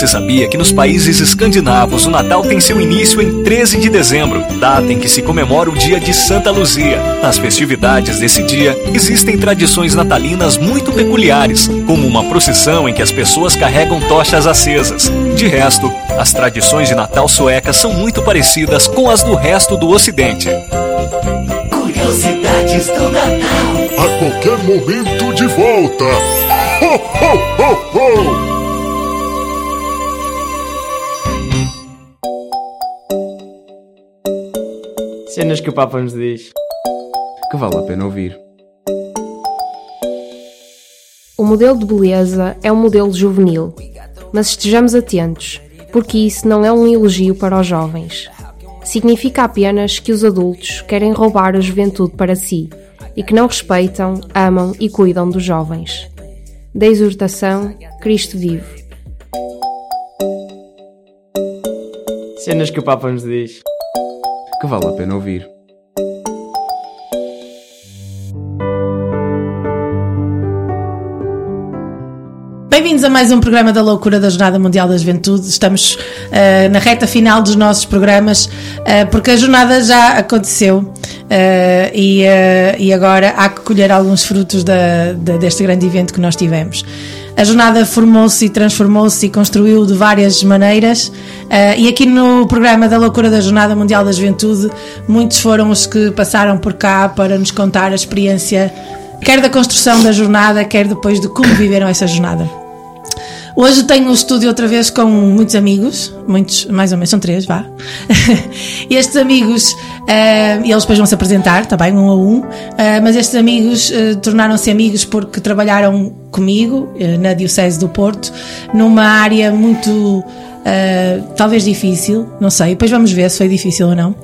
Você sabia que nos países escandinavos o Natal tem seu início em 13 de dezembro, data em que se comemora o dia de Santa Luzia? Nas festividades desse dia, existem tradições natalinas muito peculiares, como uma procissão em que as pessoas carregam tochas acesas. De resto, as tradições de Natal suecas são muito parecidas com as do resto do Ocidente. Curiosidades do Natal. A qualquer momento de volta. Ho, ho, ho, ho! Cenas que o Papa nos diz que vale a pena ouvir. O modelo de beleza é um modelo juvenil, mas estejamos atentos, porque isso não é um elogio para os jovens. Significa apenas que os adultos querem roubar a juventude para si e que não respeitam, amam e cuidam dos jovens. Da exortação, Cristo vive. Cenas que o Papa nos diz que vale a pena ouvir. Bem-vindos a mais um programa da Loucura da Jornada Mundial da Juventude. Estamos uh, na reta final dos nossos programas, uh, porque a jornada já aconteceu uh, e, e, agora há que colher alguns frutos da, da, deste grande evento que nós tivemos. A jornada formou-se e transformou-se e construiu de várias maneiras. e aqui no programa da Loucura da Jornada Mundial da Juventude, muitos foram os que passaram por cá para nos contar a experiência, quer da construção da jornada, quer depois de como viveram essa jornada. Hoje tenho o estúdio outra vez com muitos amigos, muitos, mais ou menos, são três, vá. estes amigos, uh, eles depois vão se apresentar, está bem, um a um, uh, mas estes amigos uh, tornaram-se amigos porque trabalharam comigo na Diocese do Porto, numa área muito Uh, talvez difícil, não sei, depois vamos ver se foi difícil ou não, uh,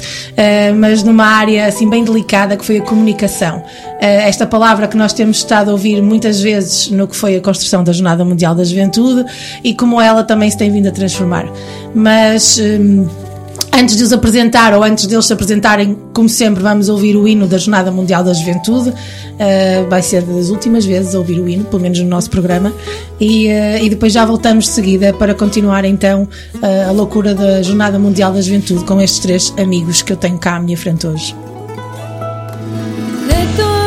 mas numa área assim bem delicada que foi a comunicação. Uh, esta palavra que nós temos estado a ouvir muitas vezes no que foi a construção da Jornada Mundial da Juventude e como ela também se tem vindo a transformar. Mas. Um, Antes de os apresentar, ou antes deles se apresentarem, como sempre, vamos ouvir o hino da Jornada Mundial da Juventude. Uh, vai ser das últimas vezes a ouvir o hino, pelo menos no nosso programa. E, uh, e depois já voltamos de seguida para continuar então uh, a loucura da Jornada Mundial da Juventude com estes três amigos que eu tenho cá à minha frente hoje. De todo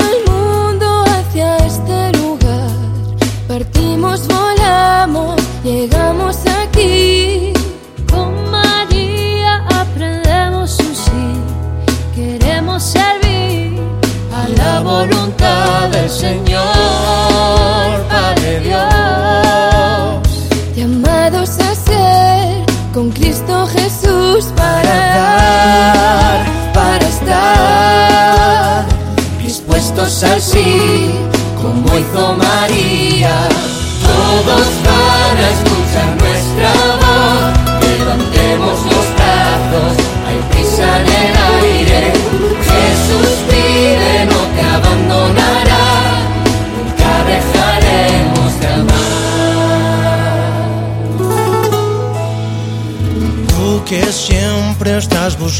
servir a la voluntad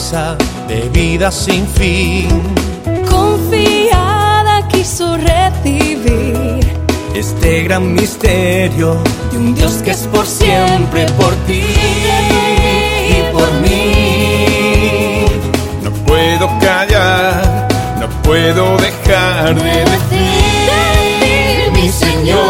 promesa de vida sin fin. Confiada quiso recibir Este gran misterio de un Dios que es por siempre por ti y por mí. No puedo callar, no puedo dejar de decir, mi Señor,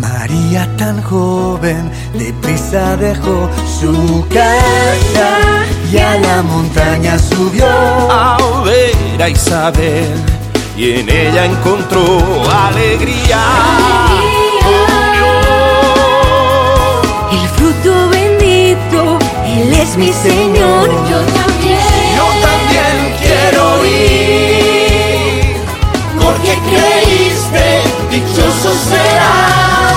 María tan joven, deprisa dejó su casa y a la montaña subió a ver a Isabel y en ella encontró alegría. El fruto bendito, Él es mi Señor. Yo también, Yo también quiero ir porque creíste, dichoso serás.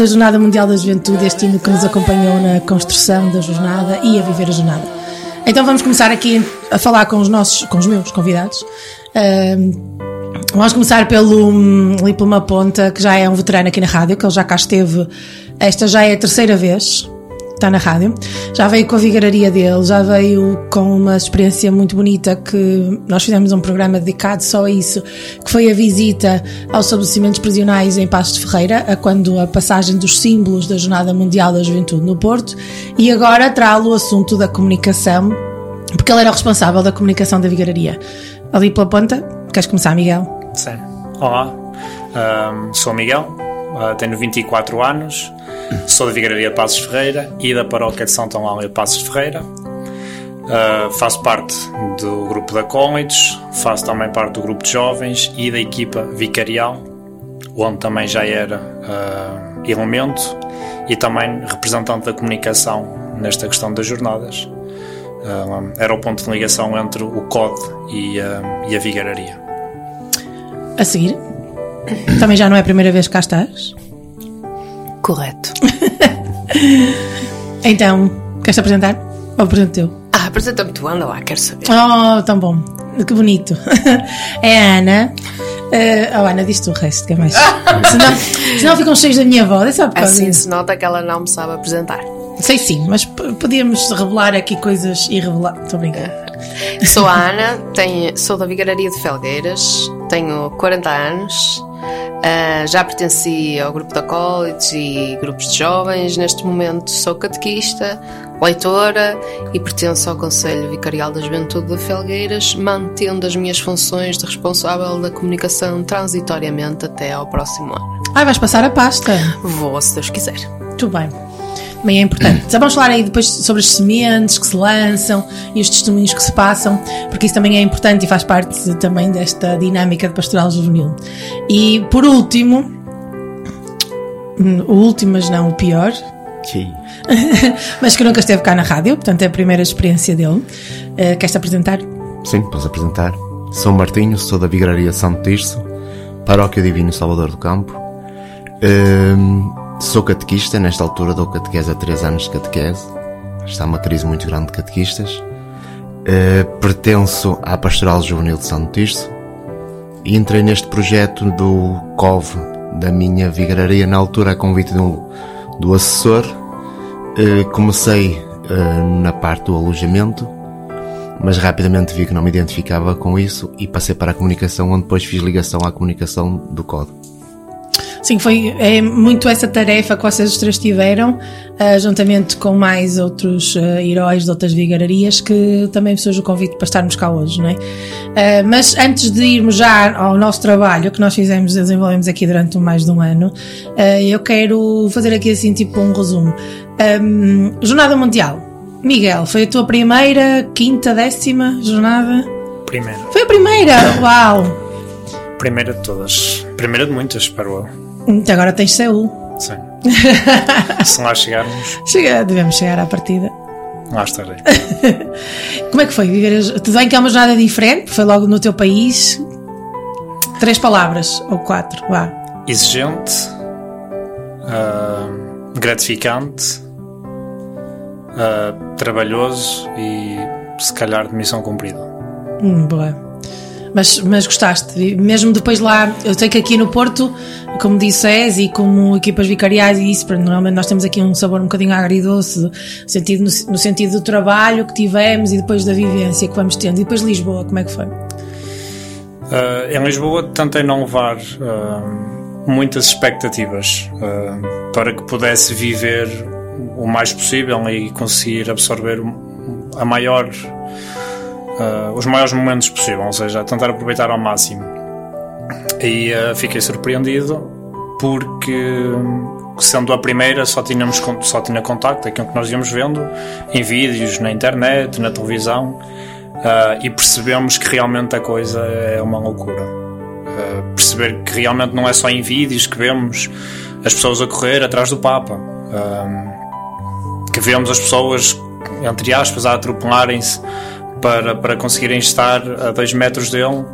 Da Jornada Mundial da Juventude, este hino que nos acompanhou na construção da jornada e a viver a jornada. Então vamos começar aqui a falar com os nossos, com os meus convidados. Vamos começar pelo hum, ali uma ponta que já é um veterano aqui na rádio, que ele já cá esteve. Esta já é a terceira vez está na rádio. Já veio com a vigararia dele, já veio com uma experiência muito bonita que nós fizemos um programa dedicado só a isso, que foi a visita aos estabelecimentos prisionais em Passos de Ferreira, a quando a passagem dos símbolos da Jornada Mundial da Juventude no Porto, e agora trá-lo o assunto da comunicação, porque ele era o responsável da comunicação da vigararia. Ali pela ponta, queres começar, Miguel? Sim. Olá, Ahm, sou Miguel, ah, tenho 24 anos, sou da Vigararia de Passos Ferreira e da Paróquia de Santa Eulália de Passos Ferreira. Ah, faço parte do grupo da College, faço também parte do grupo de jovens e da equipa vicarial, onde também já era ah, elemento e também representante da comunicação nesta questão das jornadas. Ah, era o ponto de ligação entre o COD e, a- e a vigararia. A seguir, também já não é a primeira vez que cá estás. Correto. Então, queres apresentar? Ou apresento teu? Ah, apresenta-me tu, anda lá, quero saber. Oh, tão bom. Que bonito. É a Ana. Eh, oh, Ana, diz tu o resto, que é mais. senão, senão ficam cheios da minha voz. É só por Assim se nota que ela não me sabe apresentar. Sei sim, mas podíamos revelar aqui coisas e revelar. Estou a brincar. Sou a Ana, tenho, sou da Vigararia de Felgueiras, tenho 40 anos, ah, já pertenci ao grupo da College e grupos de jovens. Neste momento sou catequista, leitora e pertenço ao Conselho Vicarial da Juventude de Felgueiras, mantendo as minhas funções de responsável da comunicação transitoriamente até ao próximo ano. Ah, vais passar a pasta. Vou, se Deus quiser. Muito bem. Também é importante. Já vamos falar aí depois sobre as sementes que se lançam e os testemunhos que se passam, porque isso também é importante e faz parte também desta dinâmica de pastoral juvenil. E por último, hum, o último, mas não o pior, Sim. mas que nunca esteve cá na rádio, portanto é a primeira experiência dele. Eh, Queres-te apresentar? Sim, posso apresentar. Sou Martinho, sou da Vigraria Santo Tirso, Paróquia Divino Salvador do Campo. Hum, sou catequista, nesta altura dou catequese há 3 anos de catequese. Está uma crise muito grande de catequistas. Eh, pertenço à Pastoral Juvenil de Santo Tirso entrei neste projeto do COV da minha vigraria, na altura a convite do, do assessor. Eh, comecei eh, na parte do alojamento, mas rapidamente vi que não me identificava com isso e passei para a comunicação, onde depois fiz ligação à comunicação do COD. Sim, foi é muito essa tarefa que vocês os três tiveram, ah, juntamente com mais outros ah, heróis de outras vigararias, que também surge o convite para estarmos cá hoje, não é? Ah, mas antes de irmos já ao nosso trabalho, que nós fizemos, desenvolvemos aqui durante mais de um ano, eu quero fazer aqui assim tipo um resumo. Ahm, jornada Mundial. Miguel, foi a tua primeira, quinta, décima jornada? Primeira. Foi a primeira! Uau! Primeira de todas. Primeira de muitas, espero eu. Então agora tens Seul. Sim. Se lá chegarmos, Chega, devemos chegar à partida. lá estarei. Como é que foi viver? Tudo bem que é uma jornada diferente, foi logo no teu país. Três palavras, ou quatro, vá. Exigente, ah, gratificante, ah, trabalhoso e se calhar de missão cumprida. Hum, boa. Mas, mas gostaste, mesmo depois lá, eu sei que aqui no Porto, como disses, e como equipas vicariais e isso, normalmente nós temos aqui um sabor um bocadinho agridoce, no sentido, no, no sentido do trabalho que tivemos e depois da vivência que vamos tendo. E depois Lisboa, como é que foi? Ah, em Lisboa tentei não levar ah, muitas expectativas ah, para que pudesse viver o mais possível e conseguir absorver a maior, ah, os maiores momentos possível, ou seja, tentar aproveitar ao máximo. E ah, fiquei surpreendido porque sendo a primeira só tínhamos só tinha contacto aquilo que nós íamos vendo em vídeos na internet na televisão ah, e percebemos que realmente a coisa é uma loucura Ah, perceber que realmente não é só em vídeos que vemos as pessoas a correr atrás do Papa Ah, que vemos as pessoas entre aspas a atropelarem-se para, para conseguirem estar a dois metros dele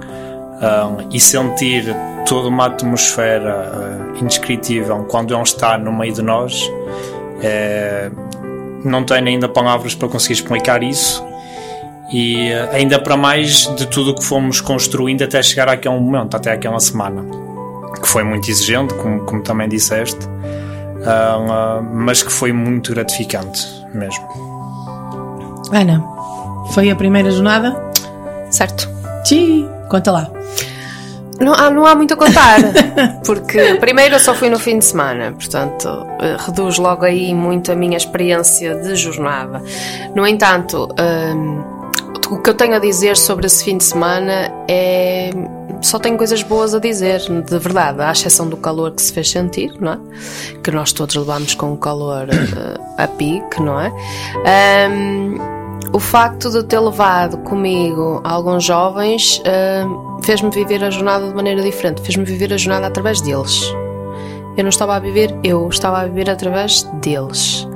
ah, e sentir toda uma atmosfera ah, indescritível quando ele está no meio de nós é, não tenho ainda palavras para conseguir explicar isso. E eh, ainda para mais de tudo que fomos construindo até chegar àquele momento, até aquela semana que foi muito exigente, como, como também disseste ah, mas que foi muito gratificante mesmo. Ana, foi a primeira jornada? Certo. Sim, conta lá. Não há, não há muito a contar, porque primeiro eu só fui no fim de semana, portanto eh, reduz logo aí muito a minha experiência de jornada. No entanto, hum, o que eu tenho a dizer sobre esse fim de semana é. Só tenho coisas boas a dizer, de verdade, à exceção do calor que se fez sentir, não é? Que nós todos levamos com o calor eh, a pique, não é? Hum, o facto de ter levado comigo alguns jovens hum, fez-me viver a jornada de maneira diferente, fez-me viver a jornada através deles. Eu não estava a viver, eu estava a viver através deles.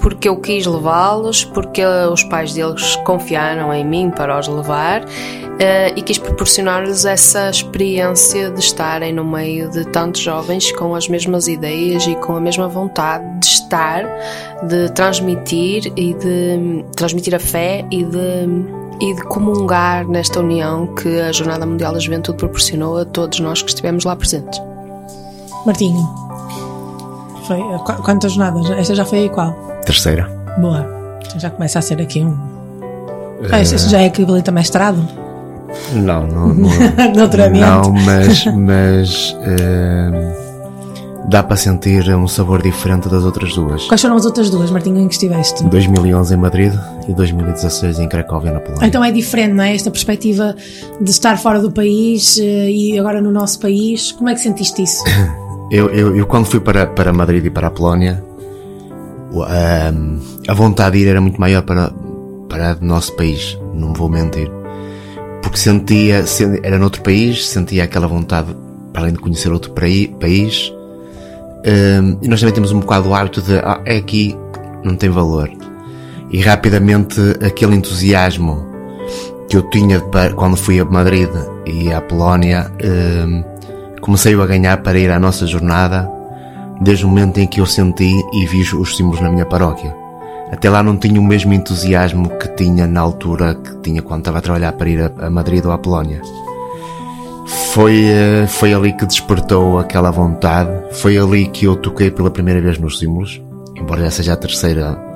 Porque eu quis levá-los, porque os pais deles confiaram em mim para os levar eh, e quis proporcionar-lhes essa experiência de estarem no meio de tantos jovens com as mesmas ideias e com a mesma vontade de estar, de transmitir e de transmitir a fé e de e de comungar nesta união que a Jornada Mundial da Juventude proporcionou a todos nós que estivemos lá presentes. Martinho, foi, qu- quantas jornadas? Esta já foi qual? Terceira. Boa. Então já começa a ser aqui um, Ah, isso já é equivalente a mestrado? Não, não, não, não mas, mas eh, dá para sentir um sabor diferente das outras duas. Quais foram as outras duas, Martinho, em que estiveste? 2011 em Madrid e 2016 em Cracóvia, na Polónia. Então é diferente, não é? Esta perspectiva de estar fora do país eh, e agora no nosso país. Como é que sentiste isso? Eu, eu, eu quando fui para, para Madrid e para a Polónia, ahm, a vontade de ir era muito maior para, para o nosso país, não vou mentir. Porque sentia, sen- era noutro país, sentia aquela vontade, para além de conhecer outro país, e nós também temos um bocado o hábito de, ah, é aqui, não tem valor. E rapidamente aquele entusiasmo que eu tinha quando fui a Madrid e à Polónia, comecei a ganhar para ir à nossa jornada desde o momento em que eu senti e vi os símbolos na minha paróquia. Até lá não tinha o mesmo entusiasmo que tinha na altura que tinha quando estava a trabalhar para ir a, Madrid ou à Polónia. Foi, eh, foi ali que despertou aquela vontade, foi ali que eu toquei pela primeira vez nos símbolos, embora essa seja a terceira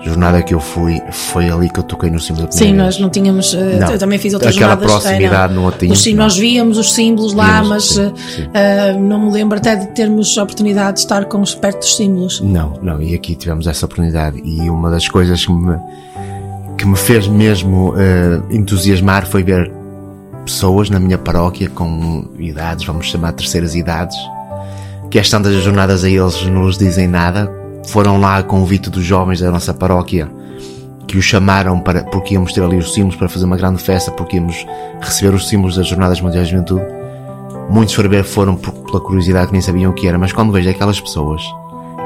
jornada que eu fui, foi ali que eu toquei nos símbolos da Sim, nós não tínhamos. eh, Não. Eu também fiz outras Aquela jornadas. proximidade era- não a tínhamos, os sim- não. Nós víamos os símbolos lá, Víamos, mas sim, eh, eh, não me lembro até de termos a oportunidade de estar com os perto dos símbolos. Não, não, e aqui tivemos essa oportunidade e uma das coisas que me, que me fez mesmo eh, entusiasmar foi ver pessoas na minha paróquia com idades, vamos chamar terceiras idades, que às tantas jornadas a eles não lhes dizem nada, foram lá a convite dos jovens da nossa paróquia que os chamaram para, porque íamos ter ali os símbolos para fazer uma grande festa, porque íamos receber os símbolos das Jornadas Mundiais de Juventude. Muitos foram por- pela curiosidade que nem sabiam o que era, mas quando vejo aquelas pessoas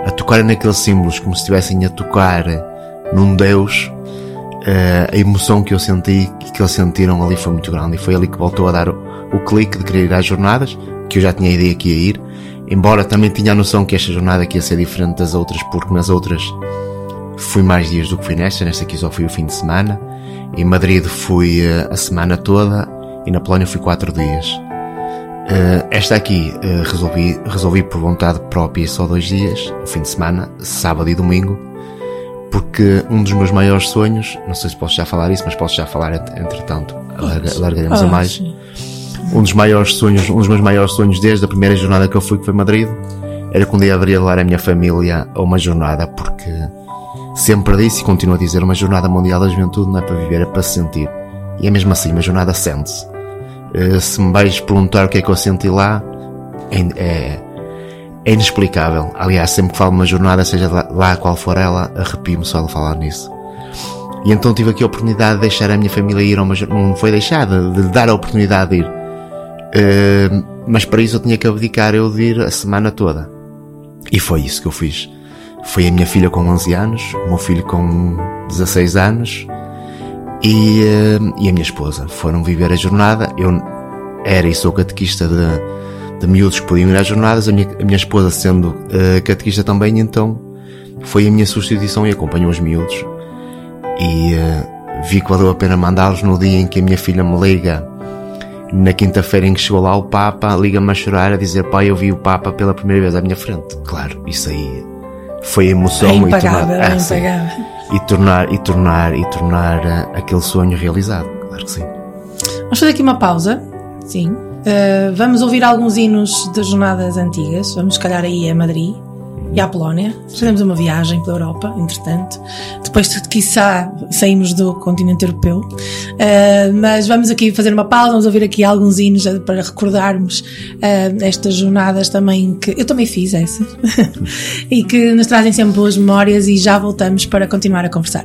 a tocarem naqueles símbolos como se estivessem a tocar num Deus, eh, a emoção que eu senti que eles sentiram ali foi muito grande e foi ali que voltou a dar o, o clique de querer ir às jornadas, que eu já tinha a ideia que ia ir, embora também tinha a noção que esta jornada aqui ia ser diferente das outras, porque nas outras fui mais dias do que fui nesta, nesta aqui só fui o fim de semana. Em Madrid fui eh, a semana toda e na Polónia fui quatro dias. Eh, esta aqui eh, resolvi, resolvi por vontade própria só dois dias, o fim de semana, sábado e domingo, porque um dos meus maiores sonhos, não sei se posso já falar isso, mas posso já falar ent- entretanto, larga, largaremos a Ah, mais. sim. Um dos maiores sonhos, um dos meus maiores sonhos desde a primeira jornada que eu fui, que foi Madrid, era que um dia haveria de levar a minha família a uma jornada, porque sempre disse e continuo a dizer, uma jornada mundial da juventude não é para viver, é para se sentir. E é mesmo assim, uma jornada sente-se. Eh, se me vais perguntar o que é que eu senti lá, é, é, é inexplicável. Aliás, sempre que falo de uma jornada, seja lá, qual for ela, arrepio-me só de falar nisso. E então tive aqui a oportunidade de deixar a minha família ir a uma jornada, não foi deixada, de dar a oportunidade de ir. Eh, mas para isso eu tinha que abdicar eu de ir a semana toda. E foi isso que eu fiz. Foi a minha filha com 11 anos, o meu filho com 16 anos e, eh, e a minha esposa. Foram viver a jornada. Eu era e sou catequista de, de miúdos que podiam ir às jornadas, a minha, a minha esposa sendo eh, catequista também, então foi a minha substituição e acompanhou os miúdos. E eh, vi que valeu a pena mandá-los no dia em que a minha filha me liga na quinta-feira em que chegou lá o Papa, liga-me a chorar a dizer pai, eu vi o Papa pela primeira vez à minha frente. Claro, isso aí foi emoção É e impagável, tornar, é Ah, sim. e tornar e tornar e tornar ah, aquele sonho realizado. Claro que sim. Vamos fazer aqui uma pausa. Sim. Uh, vamos ouvir alguns hinos das jornadas antigas. Vamos, se calhar, aí a Madrid e à Polónia. Fazemos uma viagem pela Europa, entretanto. Depois, de, quiçá, saímos do continente europeu. Uh, mas vamos aqui fazer uma pausa. Vamos ouvir aqui alguns hinos eh, para recordarmos uh, estas jornadas também que eu também fiz essa e que nos trazem sempre boas memórias. E já voltamos para continuar a conversar.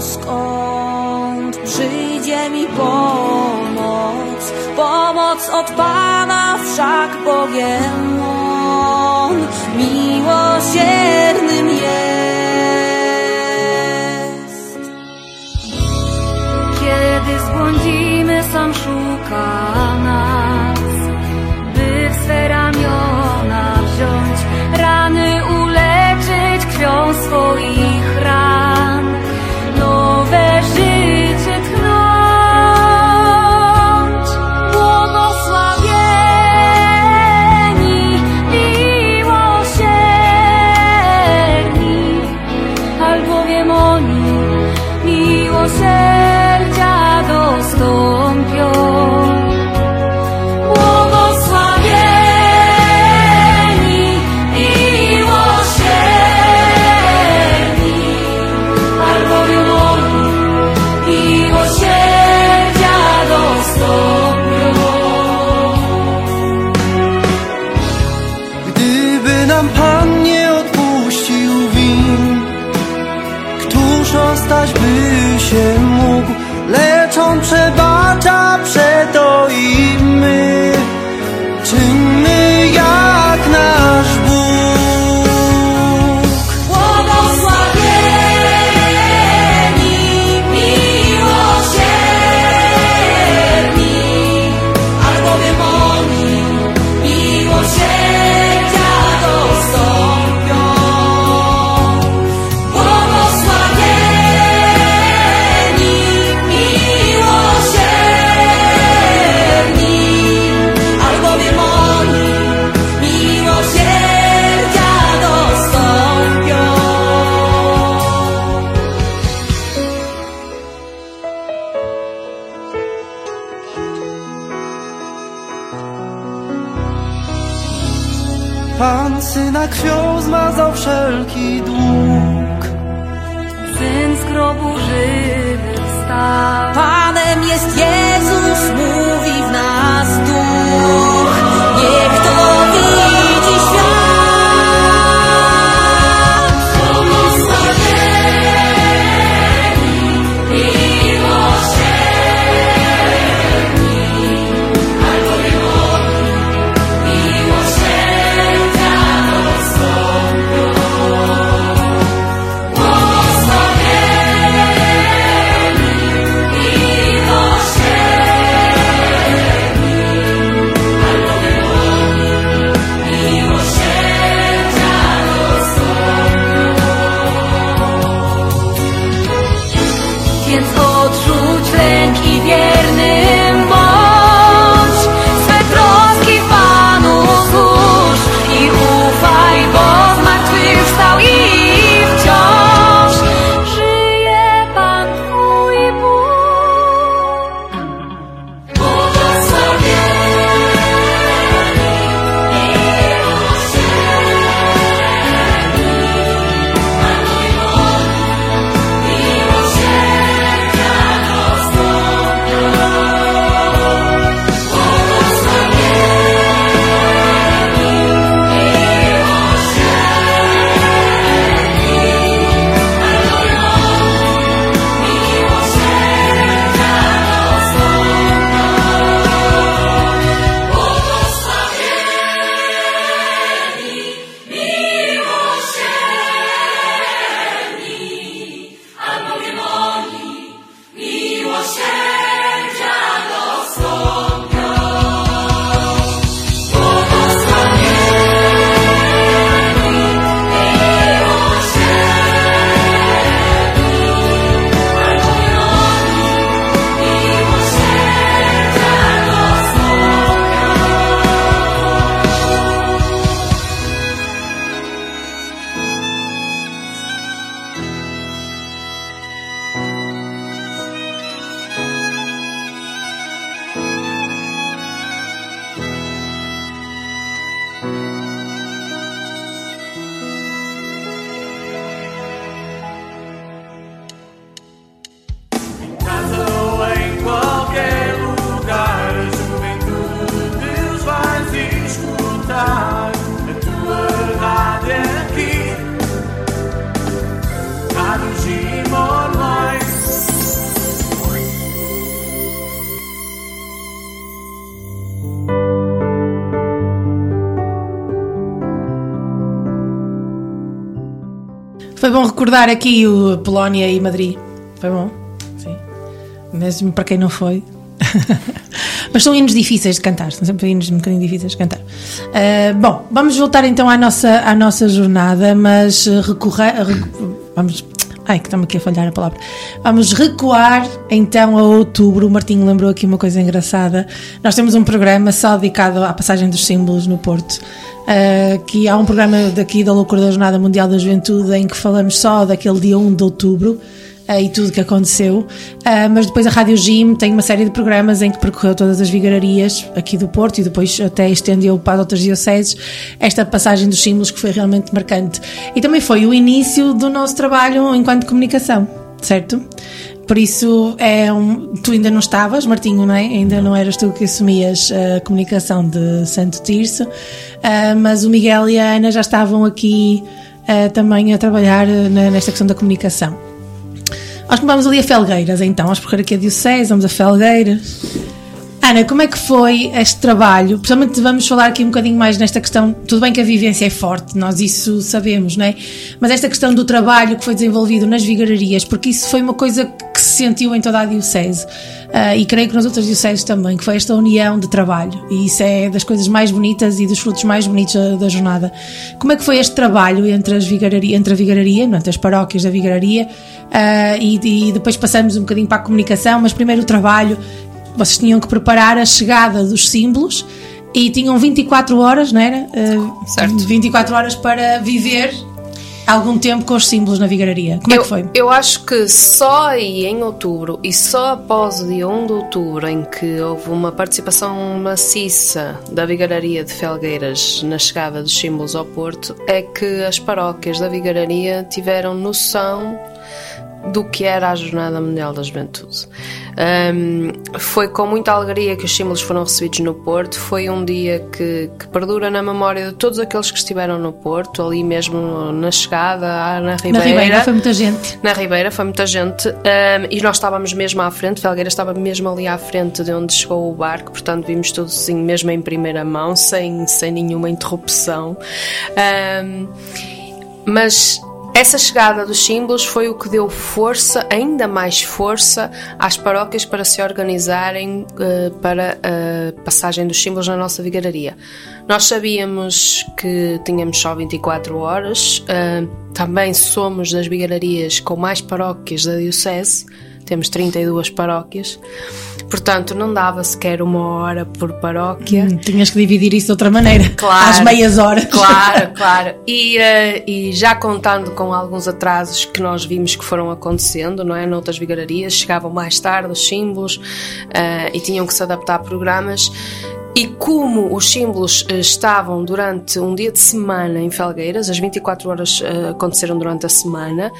skąd przyjdzie mi pomoc. Pomoc od Pana wszak bowiem On miłosiernym jest. Kiedy zbłądzimy, sam szukam. Recordar aqui o Polónia e Madrid. Foi bom? Sim. Mesmo para quem não foi. Mas são hinos difíceis de cantar, são sempre hinos um bocadinho difíceis de cantar. Uh, bom, vamos voltar então à nossa, à nossa jornada, mas recorrer. vamos. Ai, que estamos aqui a falhar a palavra. Vamos recuar então a outubro. O Martinho lembrou aqui uma coisa engraçada. Nós temos um programa só dedicado à passagem dos símbolos no Porto. Uh, que há um programa daqui da Loucura da Jornada Mundial da Juventude em que falamos só daquele dia 1 de outubro uh, e tudo que aconteceu. Uh, mas depois a Rádio Jim tem uma série de programas em que percorreu todas as vigararias aqui do Porto e depois até estendeu para outras dioceses esta passagem dos símbolos que foi realmente marcante. E também foi o início do nosso trabalho enquanto comunicação, certo? Por isso, é um, tu ainda não estavas, Martinho, não é? Ainda não eras tu que assumias a comunicação de Santo Tirso, ah, mas o Miguel e a Ana já estavam aqui ah, também a trabalhar na- nesta questão da comunicação. Nós vamos ali a Felgueiras, então, vamos percorrer aqui a Diocese, vamos a Felgueiras. Ana, como é que foi este trabalho? Principalmente vamos falar aqui um bocadinho mais nesta questão. Tudo bem que a vivência é forte, nós isso sabemos, não é? Mas esta questão do trabalho que foi desenvolvido nas vigararias, porque isso foi uma coisa que se sentiu em toda a Diocese. Ah, e creio que nas outras dioceses também, que foi esta união de trabalho. E isso é das coisas mais bonitas e dos frutos mais bonitos da, da jornada. Como é que foi este trabalho entre, as vigararia, entre a vigararia, não entre as paróquias da vigararia, ah, e, e depois passamos um bocadinho para a comunicação, mas primeiro o trabalho vocês tinham que preparar a chegada dos símbolos e tinham 24 horas, não era? Uh, certo. 24 horas para viver algum tempo com os símbolos na vigararia. Como é eu, que foi? Eu acho que só aí em outubro e só após o dia 1 de outubro, em que houve uma participação maciça da Vigararia de Felgueiras na chegada dos símbolos ao Porto, é que as paróquias da Vigararia tiveram noção do que era a Jornada Mundial da Juventude. Um, foi com muita alegria que os símbolos foram recebidos no Porto. Foi um dia que, que perdura na memória de todos aqueles que estiveram no Porto, ali mesmo na chegada, na Ribeira. Na Ribeira foi muita gente. Na Ribeira foi muita gente um, e nós estávamos mesmo à frente, Felgueira estava mesmo ali à frente de onde chegou o barco, portanto vimos tudo assim mesmo em primeira mão, sem, sem nenhuma interrupção. Um, mas essa chegada dos símbolos foi o que deu força, ainda mais força, às paróquias para se organizarem uh, para a passagem dos símbolos na nossa vigararia. Nós sabíamos que tínhamos só 24 horas, uh, também somos das vigararias com mais paróquias da Diocese, temos 32 paróquias, portanto não dava sequer uma hora por paróquia. Hum, tinhas que dividir isso de outra maneira, Claro, às meias horas. Claro, claro. E, eh, e já contando com alguns atrasos que nós vimos que foram acontecendo, não é? Noutras vigararias, chegavam mais tarde os símbolos eh, e tinham que se adaptar a programas. E como os símbolos eh, estavam durante um dia de semana em Felgueiras, as 24 horas eh, aconteceram durante a semana,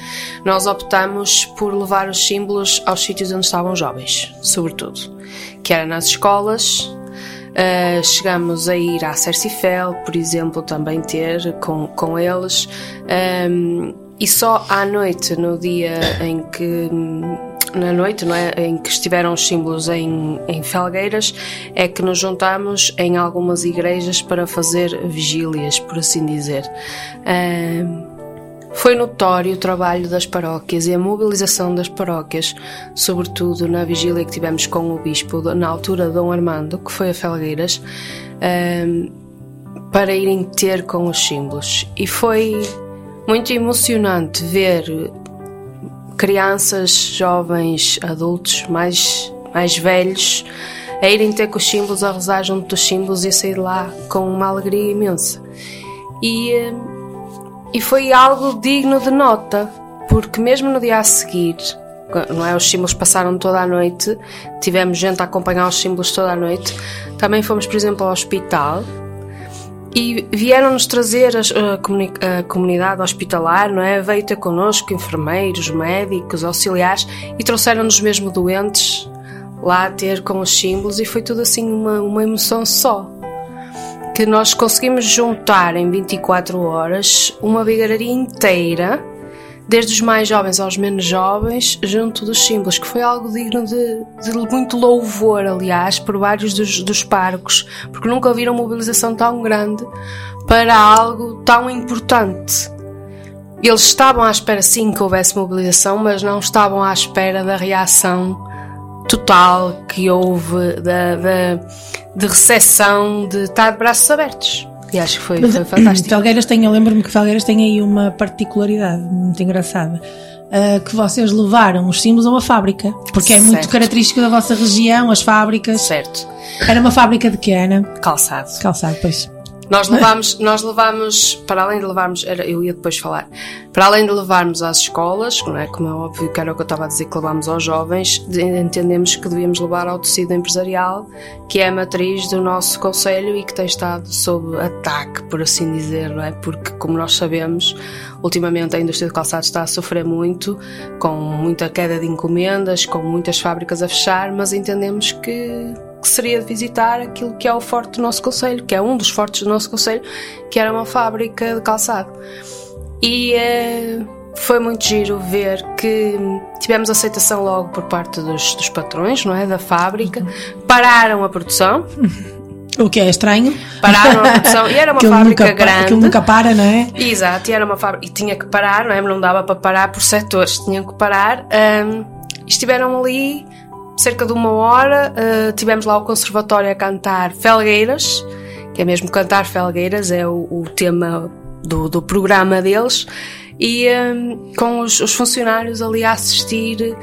nós optamos por levar os símbolos aos sítios onde estavam jovens, sobretudo, que era nas escolas, Uh, chegamos a ir à Cercifel, por exemplo, também ter com, com eles. Um, e só à noite, no dia em que. Na noite, não é? Em que estiveram os símbolos em, em Felgueiras, é que nos juntamos em algumas igrejas para fazer vigílias, por assim dizer. Foi notório o trabalho das paróquias e a mobilização das paróquias, sobretudo na vigília que tivemos com o Bispo, na altura Dom Armando, que foi a Felgueiras, para irem ter com os símbolos. E foi muito emocionante ver crianças, jovens, adultos, mais, mais velhos, a irem ter com os símbolos, a rezar junto dos símbolos e sair lá com uma alegria imensa. E. Um, e foi algo digno de nota, porque mesmo no dia a seguir, não é? Os símbolos passaram toda a noite, tivemos gente a acompanhar os símbolos toda a noite. Também fomos, por exemplo, ao hospital e vieram-nos trazer a, comuni a, comunidade hospitalar, não é? Veio ter connosco enfermeiros, médicos, auxiliares e trouxeram-nos mesmo doentes lá a ter com os símbolos e foi tudo assim uma, uma emoção só que nós conseguimos juntar em 24 horas uma vigararia inteira, desde os mais jovens aos menos jovens, junto dos símbolos, que foi algo digno de, de muito louvor, aliás, por vários dos, dos parcos, porque nunca viram mobilização tão grande para algo tão importante. eles estavam à espera sim que houvesse mobilização, mas não estavam à espera da reação total que houve, da, da, de recepção, de estar de braços abertos. E acho que foi, Mas, foi fantástico. Felgueiras tem, eu lembro-me que Felgueiras tem aí uma particularidade muito engraçada. ah, que vocês levaram os símbolos a uma fábrica, porque é muito Certo. característico da vossa região, as fábricas. Certo. Era uma fábrica de que, Ana? Calçado. Calçado, pois. Nós levámos, nós levámos, para além de levarmos, era, eu ia depois falar, para além de levarmos às escolas, é? como é óbvio que era o que eu estava a dizer que levámos aos jovens, de- entendemos que devíamos levar ao tecido empresarial, que é a matriz do nosso conselho e que tem estado sob ataque, por assim dizer, não é? Porque, como nós sabemos, ultimamente a indústria de calçados está a sofrer muito, com muita queda de encomendas, com muitas fábricas a fechar, mas entendemos que que seria de visitar aquilo que é o forte do nosso conselho, que é um dos fortes do nosso conselho, que era uma fábrica de calçado. E eh, foi muito giro ver que tivemos aceitação logo por parte dos, dos patrões, não é, da fábrica. Pararam a produção. O que é estranho. Pararam a produção e era uma fábrica nunca, grande. Aquilo nunca para, não é? Exato, e era uma fábrica. E tinha que parar, não é? Não dava para parar por setores, tinham que parar. Ahm, estiveram ali cerca de uma hora. ah, tivemos lá o conservatório a cantar Felgueiras, que é mesmo cantar Felgueiras, é o, o tema do, do programa deles. E ahm, com os, os funcionários ali a assistir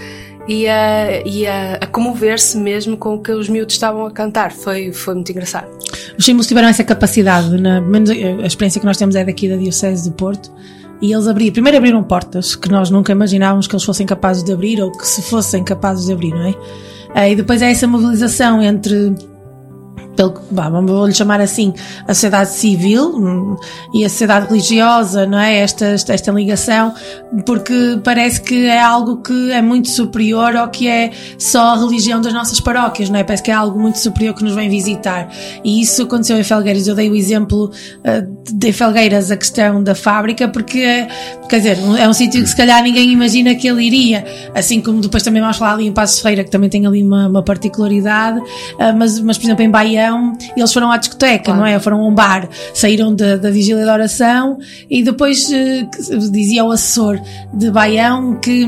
e a, e a, a comover-se mesmo com o que os miúdos estavam a cantar. Foi, foi muito engraçado. Os símbolos tiveram essa capacidade, na, menos a experiência que nós temos é daqui da Diocese do Porto, e eles abriram, primeiro abriram portas que nós nunca imaginávamos que eles fossem capazes de abrir ou que se fossem capazes de abrir, não é? Ah, e depois é essa mobilização entre pelo, vou-lhe chamar assim, a sociedade civil hum, e a sociedade religiosa, não é? Esta, esta, esta ligação, porque parece que é algo que é muito superior ao que é só a religião das nossas paróquias, não é? Parece que é algo muito superior que nos vem visitar. E isso aconteceu em Felgueiras. Eu dei o exemplo uh, de Felgueiras, a questão da fábrica, porque, eh, quer dizer, é um sítio que se calhar ninguém imagina que ele iria. Assim como depois também vamos falar ali em Passos Ferreira, que também tem ali uma, uma particularidade, uh, mas, mas, por exemplo, em Baião, eles foram à discoteca, não é? Foram a um bar, saíram da, da vigília da oração e depois eh, dizia o assessor de Baião que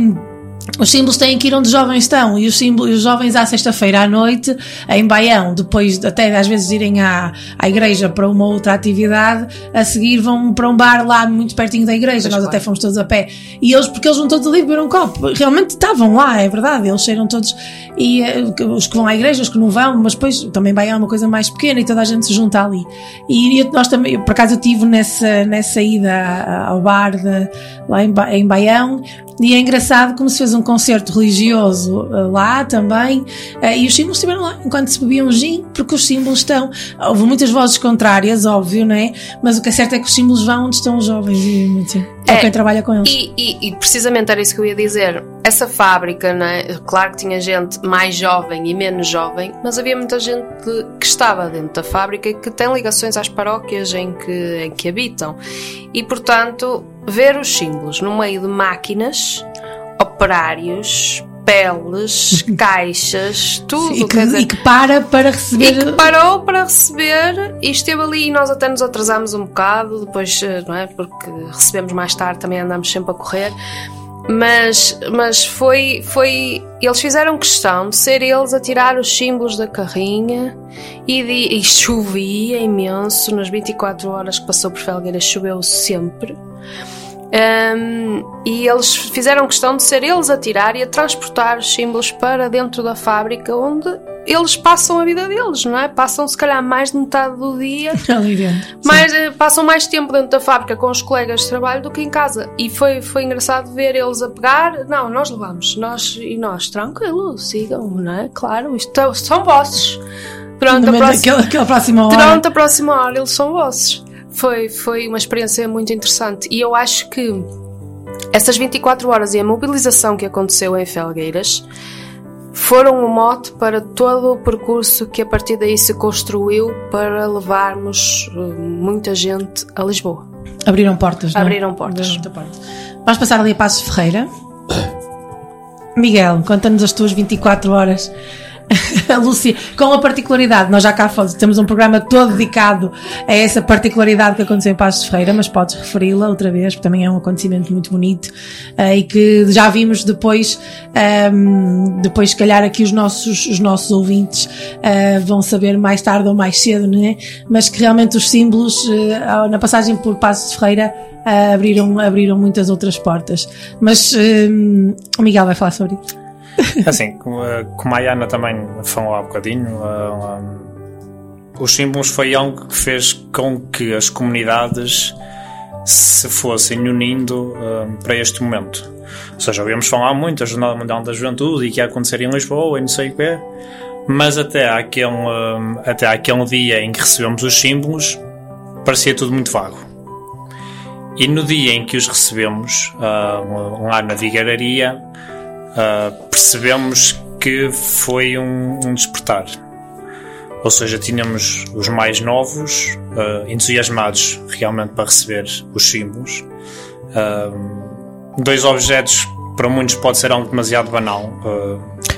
os símbolos têm que ir onde os jovens estão. E os, símbolos, os jovens à sexta-feira à noite em Baião, depois de até às vezes irem à, à igreja para uma outra atividade, a seguir vão para um bar lá muito pertinho da igreja, nós até fomos todos a pé. E eles, porque eles vão todos ali beber um copo, realmente estavam lá, é verdade, eles saíram todos. E eh, os que vão à igreja, os que não vão, mas depois também Baião é uma coisa mais pequena e toda a gente se junta ali. E eu- nós também, por acaso eu estive nessa, nessa ida ao bar de, lá em, em Baião. E é engraçado como se fez um concerto religioso eh, lá também, eh, e os símbolos estiveram lá enquanto se bebiam gin, porque os símbolos estão. Houve muitas vozes contrárias, óbvio, não é? Mas o que é certo é que os símbolos vão onde estão os jovens, e, é, quem trabalha com eles. E, e- e precisamente era isso que eu ia dizer. Essa fábrica, né? claro que tinha gente mais jovem e menos jovem, mas havia muita gente que estava dentro da fábrica e que tem ligações às paróquias em que, em que habitam. E, portanto, ver os símbolos no meio de máquinas, operários, peles, caixas, tudo. E que, dizer, e que para para receber. e que parou para receber e esteve ali e nós até nos atrasámos um bocado, depois, eh, não é? Porque recebemos mais tarde, também andámos sempre a correr. Mas, mas foi, foi. Eles fizeram questão de ser eles a tirar os símbolos da carrinha e, de, e chovia imenso. Nas 24 horas que passou por Felgueira, choveu sempre. Um, e eles fizeram questão de ser eles a tirar e a transportar os símbolos para dentro da fábrica onde eles passam a vida deles, não é? Passam se calhar mais de metade do dia, ali dentro. mais, eh, passam mais tempo dentro da fábrica com os colegas de trabalho do que em casa. E foi, foi engraçado ver eles a pegar. Não, nós levamos, nós e nós, tranquilo, sigam, não é? Claro, isto são vossos. Durante a, próxima, daquela- aquela próxima hora. durante a próxima hora, eles são vossos. Foi, foi uma experiência muito interessante. E eu acho que essas 24 horas e a mobilização que aconteceu em Felgueiras foram o mote para todo o percurso que a partir daí se construiu para levarmos eh, muita gente a Lisboa. Abriram portas, não é? Abriram portas. Abriram portas. Vamos passar ali a Passos Ferreira. Miguel, conta-nos as tuas 24 horas A Lúcia, com a particularidade, nós já cá temos um programa todo dedicado a essa particularidade que aconteceu em Passos de Ferreira, mas podes referi-la outra vez, porque também é um acontecimento muito bonito eh, e que já vimos depois, ehm, depois se calhar aqui os nossos, os nossos ouvintes eh, vão saber mais tarde ou mais cedo, não é? Mas que realmente os símbolos, ao- na passagem por Passos Ferreira, abriram, abriram muitas outras portas. Mas ehm, o Miguel vai falar sobre isso. Assim, como eh, a Ayana também falou há bocadinho, eh, um, os símbolos foi algo que fez com que as comunidades se fossem unindo eh, para este momento. Ou seja, ouvimos falar muito da Jornada Mundial da Juventude e que ia acontecer em Lisboa e não sei o quê, mas até àquele, eh, até àquele dia em que recebemos os símbolos parecia tudo muito vago. E no dia em que os recebemos, ah, lá na Vigararia, ah, percebemos que foi um, um despertar. Ou seja, tínhamos os mais novos, ah, entusiasmados realmente para receber os símbolos. Ah, dois objetos, para muitos, pode ser algo demasiado banal.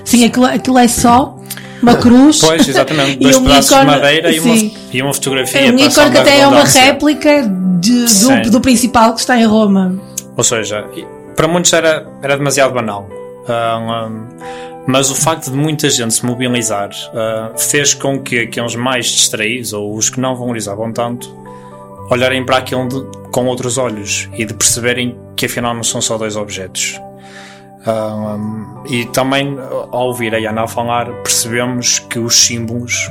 Sim, aquilo, aquilo é só uma cruz. Pois, exatamente. Dois um pedaços ícone- de madeira e uma, e uma fotografia. É um ícone que até é uma réplica de- do, do principal que está em Roma. Ou seja, para muitos era, era demasiado banal. Mas o facto de muita gente se mobilizar ah, fez com que aqueles mais distraídos ou os que não valorizavam tanto olharem para aquilo de- com outros olhos e de perceberem que afinal não são só dois objetos. Um, e também, ao ouvir a Yana falar, percebemos que os símbolos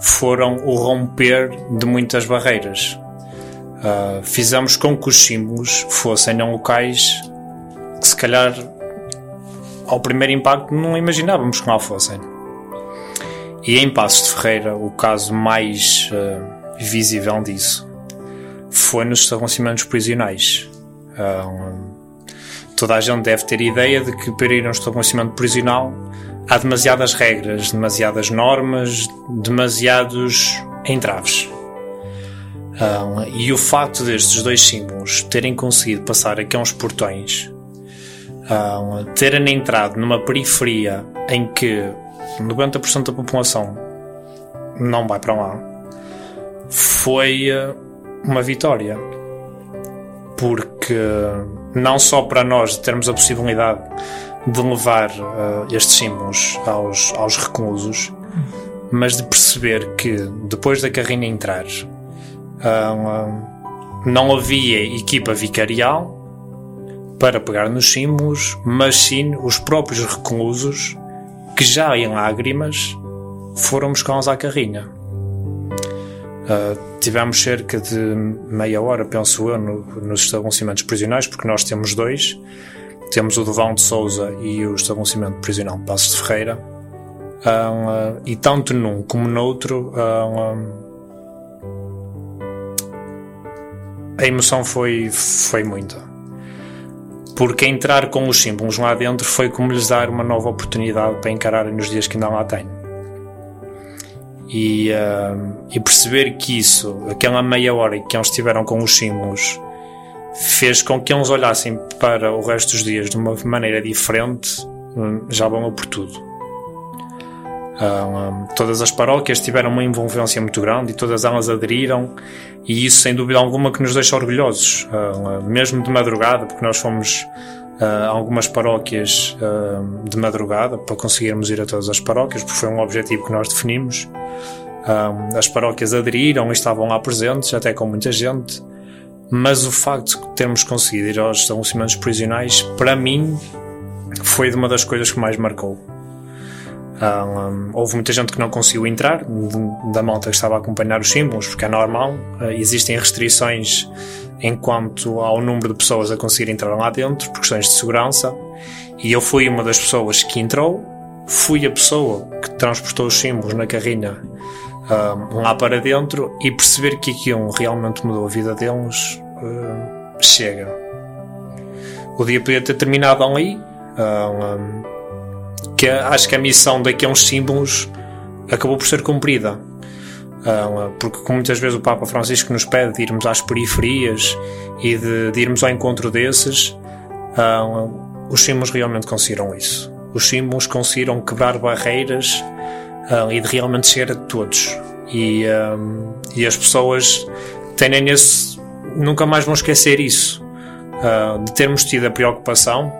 foram o romper de muitas barreiras. Uh, fizemos com que os símbolos fossem em locais que se calhar ao primeiro impacto não imaginávamos que lá fossem. E em Passos de Ferreira, o caso mais uh, visível disso foi nos estabelecimentos prisionais. Uh, toda a gente deve ter ideia de que para ir a um estabelecimento prisional há demasiadas regras, demasiadas normas, demasiados entraves. Um, e o facto destes dois símbolos terem conseguido passar aqui uns portões, um, terem entrado numa periferia em que 90% da população não vai para lá, foi uh, uma vitória. Porque não só para nós termos a possibilidade de levar uh, estes símbolos aos, aos reclusos, mas de perceber que depois da carrinha entrar ah, não havia equipa vicarial para pegar nos símbolos, mas sim os próprios reclusos que já em lágrimas foram buscá-los à carrinha. Ah, tivemos cerca de meia hora, penso eu, no- nos estabelecimentos prisionais, porque nós temos dois. Temos o do Vão de Souza e o estabelecimento prisional Passos de Ferreira. Ah, ah, e tanto num como no outro, a emoção foi, foi muita. Porque entrar com os símbolos lá dentro foi como lhes dar uma nova oportunidade para encararem nos dias que ainda lá têm. E, ah, e perceber que isso, aquela meia hora que eles estiveram com os símbolos, fez com que eles olhassem para o resto dos dias de uma maneira diferente, hum, já valeu por tudo. Ah, todas as paróquias tiveram uma envolvência muito grande e todas elas aderiram, e isso sem dúvida alguma que nos deixa orgulhosos, Ah, mesmo de madrugada, porque nós fomos a algumas paróquias ah, de madrugada para conseguirmos ir a todas as paróquias, porque foi um objetivo que nós definimos. Ah, as paróquias aderiram e estavam lá presentes, até com muita gente, mas o facto de termos conseguido ir aos estabelecimentos prisionais, para mim, foi de uma das coisas que mais marcou. Um, houve muita gente que não conseguiu entrar, da malta que estava a acompanhar os símbolos, porque é normal, ah, existem restrições enquanto ao número de pessoas a conseguir entrar lá dentro, por questões de segurança, e eu fui uma das pessoas que entrou, fui a pessoa que transportou os símbolos na carrinha ah, lá para dentro e perceber que aquilo realmente mudou a vida deles, ah, chega. O dia podia ter terminado ali, um, que acho que a missão daqueles símbolos acabou por ser cumprida. Ah, porque como muitas vezes o Papa Francisco nos pede de irmos às periferias e de, de irmos ao encontro desses, ah, os símbolos realmente conseguiram isso. Os símbolos conseguiram quebrar barreiras ah, e de realmente chegar a todos. E, e as pessoas têm esse. nunca mais vão esquecer isso, de termos tido a preocupação,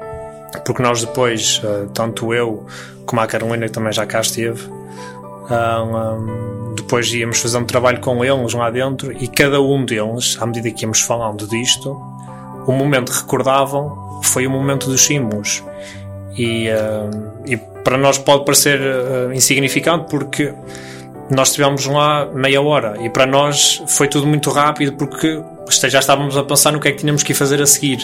porque nós depois, ah, tanto eu como a Carolina, que também já cá esteve, ah, ah, depois íamos fazer um trabalho com eles lá dentro e cada um deles, à medida que íamos falando disto, o momento que recordavam foi o momento dos símbolos. E, ah, e para nós pode parecer insignificante porque nós estivemos lá meia hora e para nós foi tudo muito rápido porque já estávamos a pensar no que é que tínhamos que ir fazer a seguir.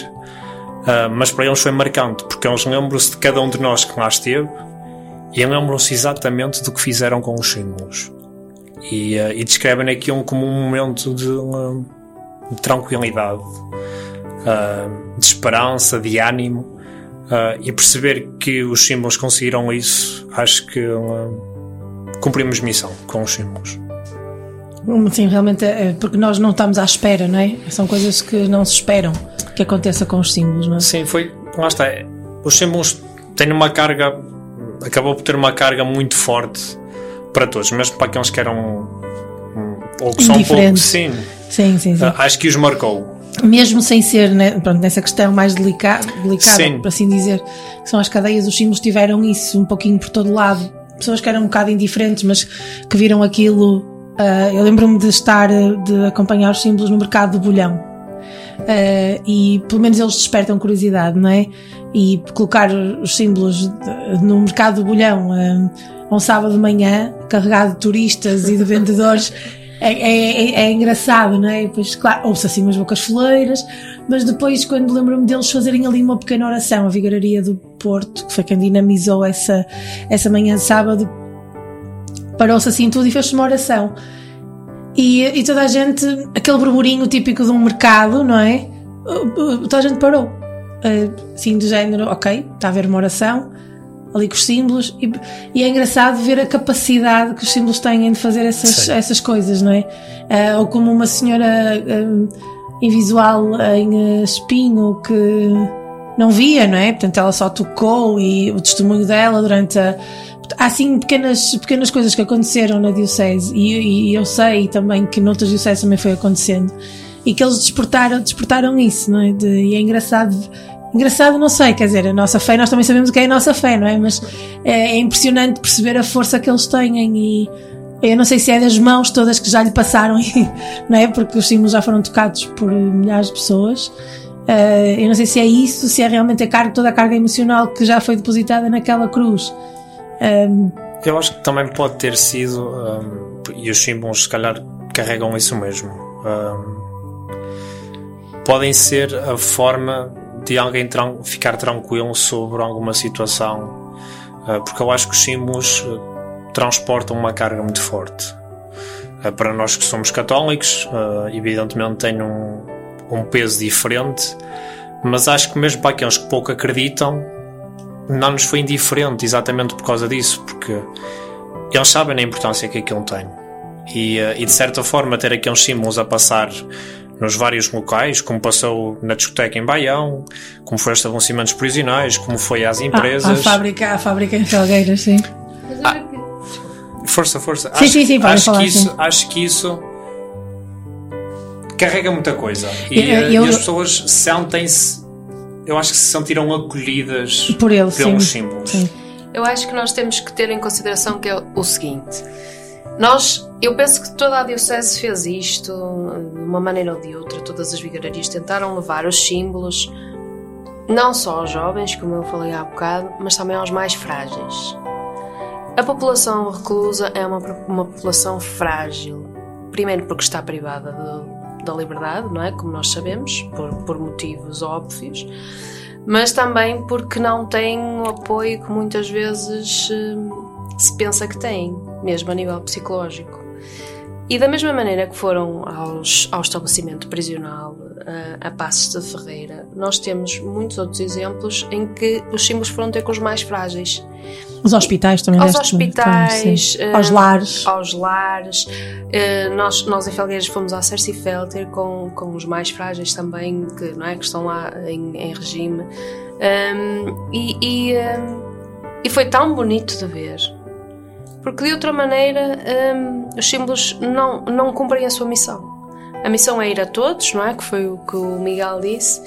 Ah, mas para eles foi marcante porque eles lembram-se de cada um de nós que lá esteve e lembram-se exatamente do que fizeram com os símbolos. E, ah, e descrevem aquilo como um momento de, de tranquilidade, ah, de esperança, de ânimo. e perceber que os símbolos conseguiram isso, acho que cumprimos missão com os símbolos. Hum, Sim, realmente é porque nós não estamos à espera, não é? São coisas que não se esperam que aconteça com os símbolos, não é? Sim, foi. Lá está. é, Os símbolos têm uma carga. Acabou por ter uma carga muito forte para todos, mesmo para aqueles que eram. hum, ou que são um pouco. Sim. Sim, sim, sim. ah, Acho que os marcou. Mesmo sem ser né, pronto, nessa questão mais delica delicada, Sim. por assim dizer, que são as cadeias, os símbolos tiveram isso um pouquinho por todo lado. Pessoas que eram um bocado indiferentes, mas que viram aquilo. Ah, eu lembro-me de estar, ah, de acompanhar os símbolos no mercado do bolhão. Ah, e pelo menos eles despertam curiosidade, não é? E colocar os símbolos de- no mercado do bolhão ah, a um sábado de manhã, carregado de turistas e de vendedores, é, é, é- é engraçado, não é? Depois, claro, ouve-se assim umas bocas foleiras, mas depois, quando lembro-me deles fazerem ali uma pequena oração, a Vigararia do Porto, que foi quem dinamizou essa, essa manhã de sábado, parou-se assim tudo e fez-se uma oração. E, e toda a gente, aquele burburinho típico de um mercado, não é? Toda a gente parou. Uh, Assim, do género, ok, está a haver uma oração, ali com os símbolos, e, e é engraçado ver a capacidade que os símbolos têm de fazer essas, Sim. essas coisas, não é? Uh, ou como uma senhora um, invisual em espinho que não via, não é? Portanto, ela só tocou e o testemunho dela durante a. Há assim pequenas, pequenas coisas que aconteceram na Diocese e, e eu sei também que noutras Dioceses também foi acontecendo e que eles despertaram, despertaram isso, não é? De- e é engraçado. Engraçado, não sei, quer dizer, a nossa fé, nós também sabemos o que é a nossa fé, não é? Mas é, é impressionante perceber a força que eles têm e eu não sei se é das mãos todas que já lhe passaram, não é? Porque os símbolos já foram tocados por milhares de pessoas. Eh, eu não sei se é isso, se é realmente a carga, toda a carga emocional que já foi depositada naquela cruz. Um, Eu acho que também pode ter sido, hum, e os símbolos se calhar carregam isso mesmo. hum, podem ser a forma de alguém tran- ficar tranquilo sobre alguma situação, uh, porque eu acho que os símbolos uh, transportam uma carga muito forte. Uh, para nós que somos católicos, uh, evidentemente tem um, um peso diferente, mas acho que mesmo para aqueles que pouco acreditam, não nos foi indiferente exatamente por causa disso, porque eles sabem a importância que aquilo tem. E, eh, e de certa forma, ter aqueles símbolos a passar nos vários locais, como passou na discoteca em Baião, como foi aos estabelecimentos prisionais, como foi às a, a empresas. fábrica, a fábrica em Felgueiras, sim. Força, força. Sim, sim, sim, podem acho, falar, que isso, sim. acho que isso carrega muita coisa. E, Eu- eh, eu- e as pessoas sentem-se, eu acho que se sentiram acolhidas Por ele, sim. pelos símbolos. Sim. Eu acho que nós temos que ter em consideração que é o seguinte. Nós, eu penso que toda a Diocese fez isto, de uma maneira ou de outra, todas as vigararias tentaram levar os símbolos, não só aos jovens, como eu falei há bocado, mas também aos mais frágeis. A população reclusa é uma, uma população frágil. Primeiro porque está privada de- da liberdade, não é? Como nós sabemos, por, por motivos óbvios mas também porque não tem o apoio que muitas vezes hum, se pensa que tem, mesmo a nível psicológico. E da mesma maneira que foram aos, ao estabelecimento prisional eh, a Passos de Ferreira, nós temos muitos outros exemplos em que os símbolos foram ter com os mais frágeis. Os hospitais também Aos hospitais, sim. eh, aos lares. aos lares. Eh, nós, nós em Felgueiras fomos à Cersei Felter com, com os mais frágeis também, que, não é, que estão lá em, em regime. Um, e, e, um, e foi tão bonito de ver Porque de outra maneira hum, os símbolos não, não cumprem a sua missão. A missão é ir a todos, não é? Que foi o que o Miguel disse.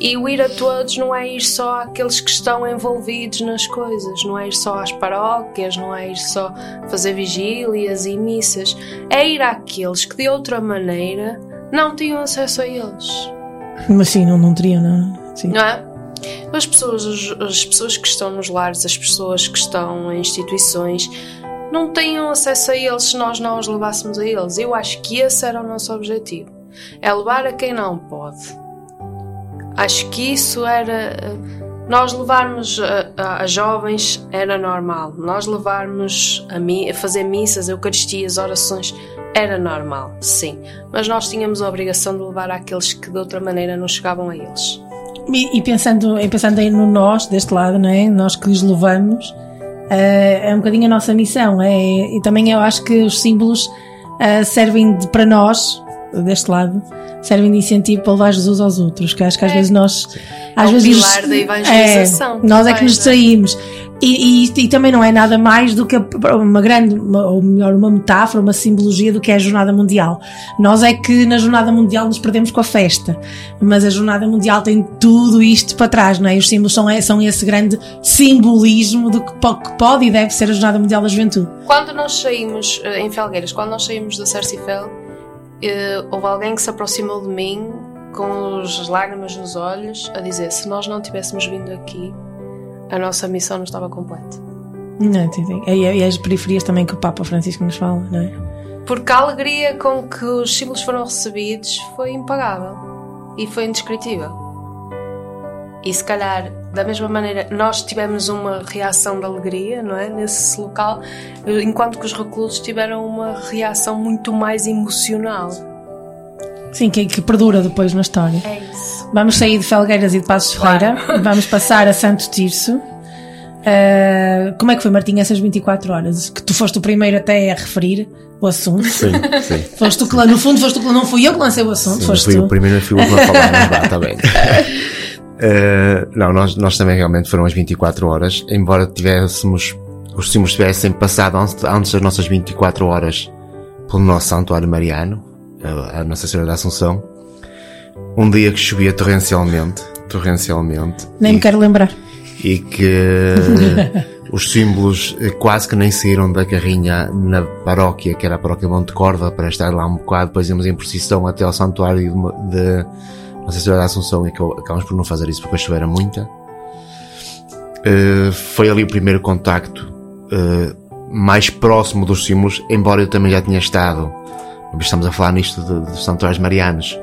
E o ir a todos não é ir só àqueles que estão envolvidos nas coisas, não é ir só às paróquias, não é ir só fazer vigílias e missas. É ir àqueles que de outra maneira não tinham acesso a eles. Mas sim, não, não teriam, não. Sim. Não é? As pessoas, as, as pessoas que estão nos lares, as pessoas que estão em instituições, não tenham acesso a eles se nós não os levássemos a eles. Eu acho que esse era o nosso objetivo. É levar a quem não pode. Acho que isso era. Nós levarmos a, a- a jovens era normal. Nós levarmos a, mi, a fazer missas, eucaristias, orações era normal, sim. Mas nós tínhamos a obrigação de levar àqueles que de outra maneira não chegavam a eles. E, e pensando, e pensando aí no nós, deste lado, não é? Nós que lhes levamos, eh, é um bocadinho a nossa missão. É, e também eu acho que os símbolos eh, servem de- para nós, deste lado, servem de incentivo para levar Jesus aos outros. Que acho que às vezes nós. É Às o vezes pilar da evangelização É, nós é que nos é? distraímos. E, e, e também não é nada mais do que uma grande, uma- ou melhor, uma metáfora, uma simbologia do que é a Jornada Mundial. Nós é que na Jornada Mundial nos perdemos com a festa, mas a Jornada Mundial tem tudo isto para trás, não é? Os símbolos são, são esse grande simbolismo do que que pode e deve ser a Jornada Mundial da Juventude. Quando nós saímos eh, em Felgueiras, quando nós saímos da Cercifel, eh, houve alguém que se aproximou de mim com as lágrimas nos olhos a dizer: se nós não tivéssemos vindo aqui, a nossa missão não estava completa. Não, tem- e, e as periferias também que o Papa Francisco nos fala, não é? Porque a alegria com que os símbolos foram recebidos foi impagável e foi indescritível. E se calhar, da mesma maneira, nós tivemos uma reação de alegria, não é? Nesse local, enquanto que os reclusos tiveram uma reação muito mais emocional. Sim, que, que perdura depois na história. É isso. Vamos sair de Felgueiras e de Passos Ferreira, vamos passar a Santo Tirso. Ah, como é que foi, Martim, essas 24 horas? Que tu foste o primeiro até a referir o assunto. Sim, sim. Foste tu que, lá- no fundo, foste tu que, não fui eu que lancei o assunto, Sim, foste fui tu. o primeiro fui o último a falar, mas vá, está bem. Eh, não, nós, nós também realmente foram as 24 horas, embora tivéssemos, os símbolos tivessem passado antes, antes das nossas 24 horas pelo nosso santuário mariano, a, Nossa Senhora da Assunção, um dia que chovia torrencialmente, torrencialmente, Nem me quero lembrar. e que os símbolos eh, quase que nem saíram da carrinha na paróquia, que era a paróquia Monte Corva, para estar lá um bocado, depois íamos em procissão até ao santuário de, de Nossa Senhora da Assunção e acab- acabamos por não fazer isso porque a chuva era muita. Eh, foi ali o primeiro contacto eh, mais próximo dos símbolos, embora eu também já tinha estado, estamos a falar nisto dos santuários marianos,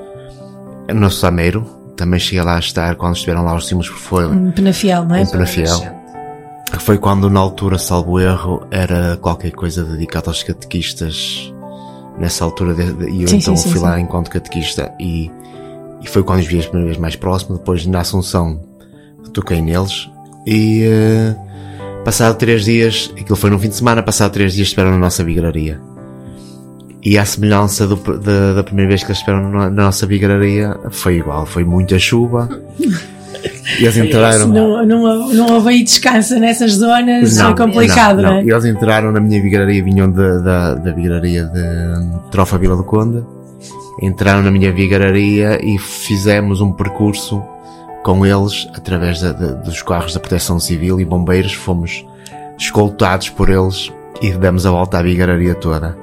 no Sameiro, também cheguei lá a estar quando estiveram lá os símbolos, porque foi Um Penafiel, não é? em Penafiel. Que Foi quando, na altura, salvo erro, era qualquer coisa dedicada aos catequistas. Nessa altura, e eu Sim, então sim, sim, fui lá sim. enquanto catequista e, e foi quando os vi a primeira vez mais próximo. Depois, na Assunção, toquei neles e, eh, passado três dias, aquilo foi num fim de semana, passado três dias estiveram na nossa vigraria. E a semelhança do- da, da primeira vez que eles estiveram na, na nossa vigraria foi igual, foi muita chuva. E eles entraram. Não, não, não houve aí descanso nessas zonas, foi complicado, não, é? E Eles entraram na minha vigraria, vinham da, da, da vigraria de Trofa Vila do Conde, entraram na minha vigraria e fizemos um percurso com eles através da- da- dos carros da Proteção Civil e bombeiros, fomos escoltados por eles e demos a volta à vigraria toda.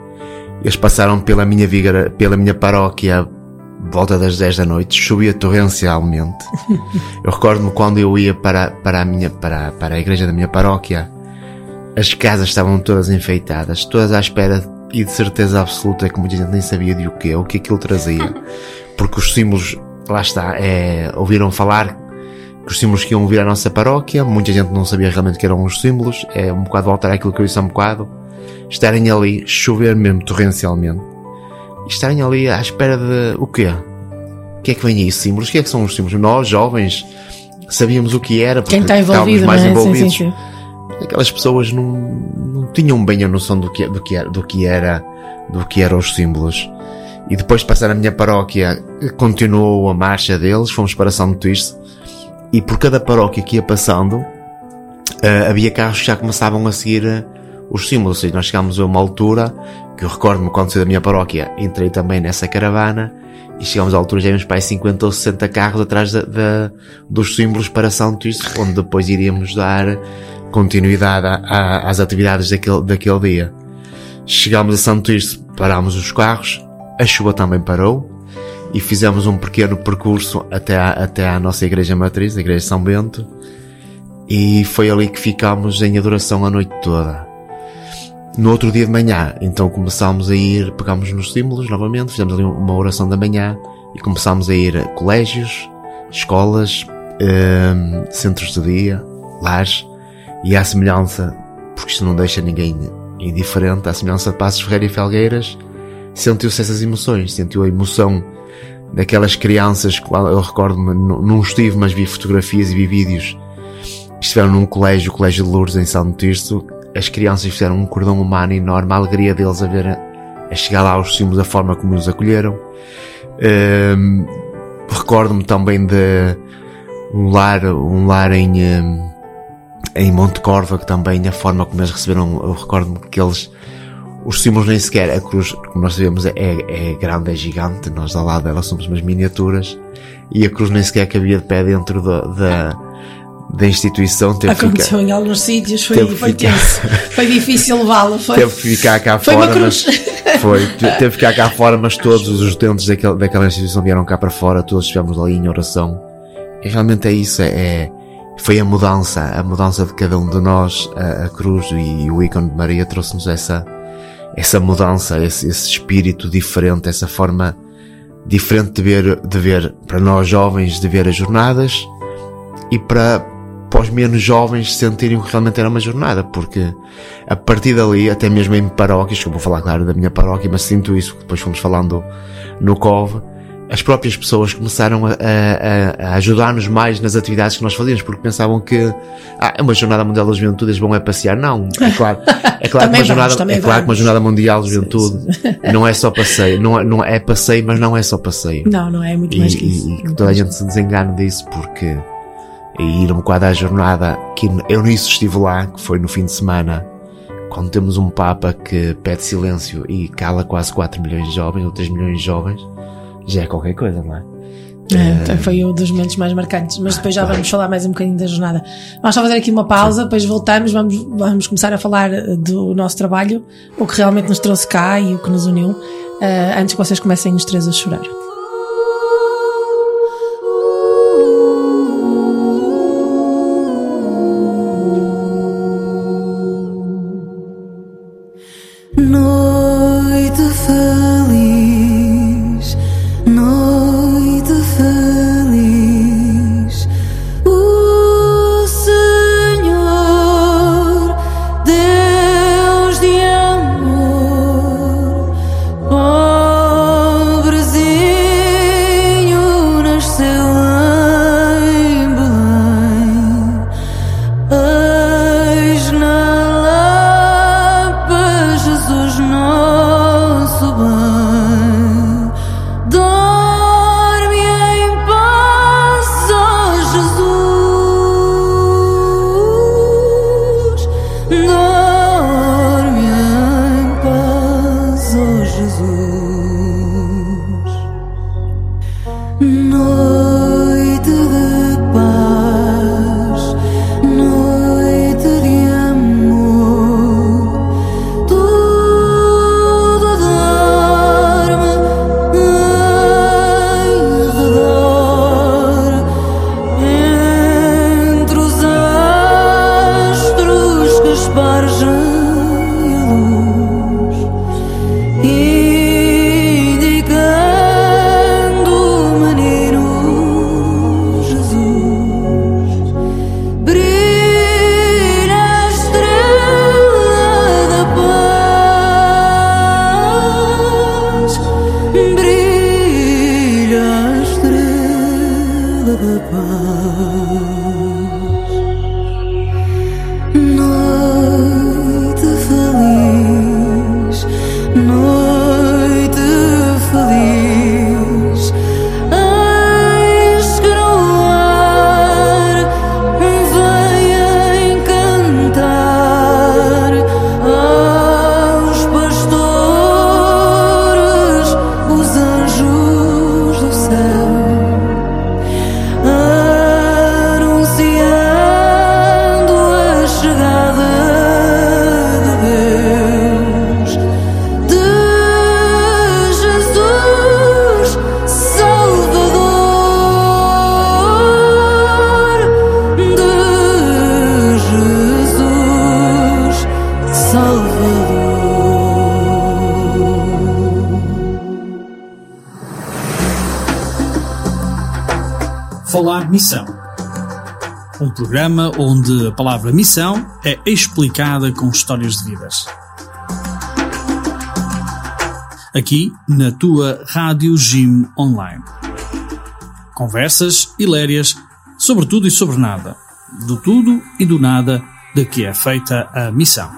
Eles passaram pela minha vigra, pela minha paróquia volta das 10 da noite, chovia torrencialmente. Eu recordo-me quando eu ia para, para, a minha, para, para a igreja da minha paróquia, as casas estavam todas enfeitadas, todas à espera e de certeza absoluta que muita gente nem sabia de o que, o que aquilo trazia. Porque os símbolos, lá está, é, ouviram falar que os símbolos que iam vir à nossa paróquia, muita gente não sabia realmente que eram os símbolos, é um bocado voltar àquilo que eu disse há um bocado, estarem ali, chover mesmo torrencialmente, estarem ali à espera de o quê? O que é que vem aí? Símbolos? O que é que são os símbolos? Nós, jovens, sabíamos o que era, porque Quem está estávamos envolvido, mais é? Sim, envolvidos. sim, sim. Aquelas pessoas não, não tinham bem a noção do que, do que era, do que era, do que eram os símbolos. E depois de passar na minha paróquia, continuou a marcha deles, fomos para São Tirso, e por cada paróquia que ia passando, eh, havia carros que já começavam a seguir eh, os símbolos. Ou seja, nós chegámos a uma altura que eu recordo-me quando saí da minha paróquia, entrei também nessa caravana e chegámos à altura já íamos para aí 50 ou 60 carros atrás da, dos símbolos para São Tirso, onde depois iríamos dar continuidade a- a- às atividades daquele, daquele dia. Chegámos a São Tirso, parámos os carros, a chuva também parou e fizemos um pequeno percurso até à, até à nossa igreja matriz, a igreja de São Bento, e foi ali que ficámos em adoração a noite toda. No outro dia de manhã, então começámos a ir, pegámos nos símbolos novamente, fizemos ali uma oração da manhã e começámos a ir a colégios, escolas, hum, centros de dia, lares, e à semelhança, porque isto não deixa ninguém indiferente, à semelhança de Passos Ferreira e Felgueiras, sentiu-se essas emoções, sentiu a emoção daquelas crianças, eu recordo-me, não estive, mas vi fotografias e vi vídeos que estiveram num colégio, o Colégio de Lourdes, em São Tirso, as crianças fizeram um cordão humano enorme, a alegria deles a ver, a, chegar lá aos símbolos, a forma como nos acolheram. Hum, Recordo-me também de um lar, um lar em, hum, em Monte Corva, que também a forma como eles receberam, eu recordo-me que eles, os símbolos nem sequer, a cruz, como nós sabemos, é, é grande, é gigante, nós ao lado dela somos umas miniaturas, e a cruz nem sequer cabia de pé dentro da, da, da instituição, teve que ficar- Aconteceu em alguns sítios, foi, foi ficar- tenso. Foi difícil levá-lo. Foi, teve que ficar cá foi fora, uma cruz. mas foi, te- teve que ficar cá fora, mas todos os utentes daquele, daquela instituição vieram cá para fora, todos estivemos ali em oração. E realmente é isso, é, é- foi a mudança, a mudança de cada um de nós, a, a cruz e, o ícone de Maria trouxe-nos essa, essa mudança, esse, esse espírito diferente, essa forma diferente de ver, de ver, para nós jovens, de ver as jornadas e para, para os menos jovens sentirem que realmente era uma jornada, porque a partir dali, até mesmo em paróquias, que eu vou falar claro da minha paróquia, mas sinto isso, que depois fomos falando no COV, as próprias pessoas começaram a, a- a- ajudar-nos mais nas atividades que nós fazíamos, porque pensavam que ah, é uma jornada mundial da juventude, eles vão é passear. Não, é claro, é claro, que, uma jornada, é claro que uma jornada mundial da juventude não é só passeio, não é, não é passeio, mas não é só passeio. Não, não é muito E, mais que isso. e- e que toda a gente se desengane disso, porque e ir um bocado à jornada, que eu nisso estive lá, que foi no fim de semana, quando temos um Papa que pede silêncio e cala quase 4 milhões de jovens, ou 3 milhões de jovens, já é qualquer coisa, não é? É, então foi um dos momentos mais marcantes, mas depois já vamos falar mais um bocadinho da jornada. Vamos só fazer aqui uma pausa, depois voltamos, vamos, vamos começar a falar eh, do nosso trabalho, o que realmente nos trouxe cá e o que nos uniu, eh, antes que vocês comecem os três a chorar. Palavra missão é explicada com histórias de vidas. Aqui na tua Rádio Jim Online. Conversas hilarias sobre tudo e sobre nada. Do tudo e do nada de que é feita a missão.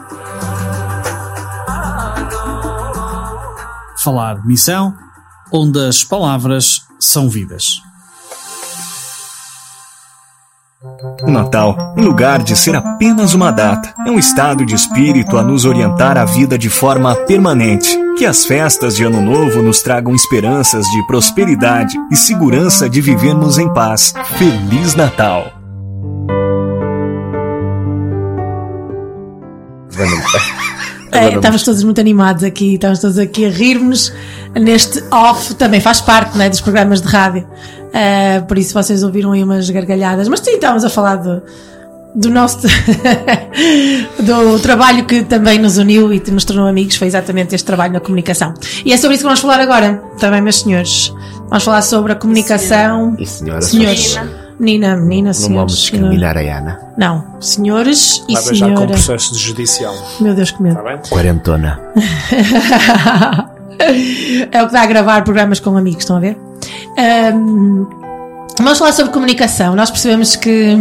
Falar missão, onde as palavras são vidas. O Natal, em lugar de ser apenas uma data, é um estado de espírito a nos orientar a vida de forma permanente. Que as festas de Ano Novo nos tragam esperanças de prosperidade e segurança de vivermos em paz. Feliz Natal! É, todos muito animados aqui, estamos todos aqui a rir-nos neste off, também faz parte né, dos programas de rádio, Uh, por isso vocês ouviram aí umas gargalhadas, mas sim, estávamos a falar do, do nosso do trabalho que também nos uniu e nos tornou amigos, foi exatamente este trabalho na comunicação. E é sobre isso que vamos falar agora, também, meus senhores. Vamos falar sobre a comunicação. E senhora, senhores. Menina, menina, Não senhores. vamos discriminar a Ana. Não, senhores e Vai beijar com senhora. processo judicial. Meu Deus, que medo. Está bem? Quarentona. é o que dá a gravar programas com amigos, estão a ver? Ahm, vamos falar sobre comunicação. Nós percebemos que,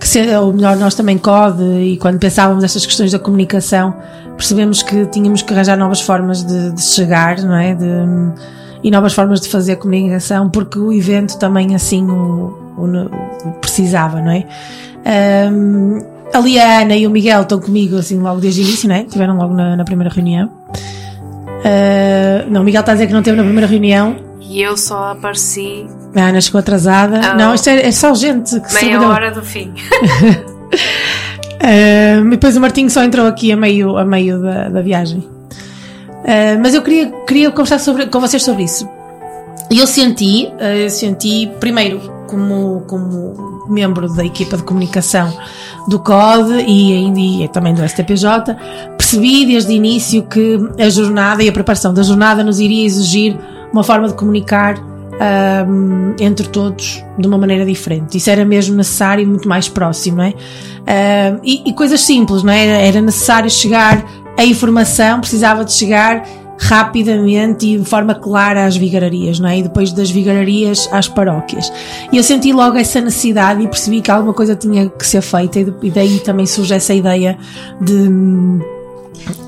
que se- ou melhor, nós também CODE, e quando pensávamos estas questões da comunicação, percebemos que tínhamos que arranjar novas formas de, de chegar, não é? De- e novas formas de fazer comunicação, porque o evento também assim o, o- o precisava, não é? Ali a Ana e o Miguel estão comigo assim logo desde o início, não é? Estiveram logo na, na primeira reunião. Ah, não, o Miguel está a dizer que não teve na primeira reunião. E eu só apareci A Ana chegou atrasada. Ah. Não, isto é, é só gente que meia hora do fim. Ah, e depois o Martinho só entrou aqui a meio, a meio da, da viagem. Ah, mas eu queria, queria conversar sobre, com vocês sobre isso. E eu senti, ah, eu senti, primeiro, como, como membro da equipa de comunicação do CODE e ainda e também do STPJ, percebi desde o início que a jornada e a preparação da jornada nos iria exigir uma forma de comunicar ahm, entre todos de uma maneira diferente. Isso era mesmo necessário e muito mais próximo, não é? Ahm, e, e coisas simples, não é? Era, era necessário chegar a informação, precisava de chegar rapidamente e de forma clara às vigararias, não é? E depois das vigararias às paróquias. E eu senti logo essa necessidade e percebi que alguma coisa tinha que ser feita e daí também surge essa ideia de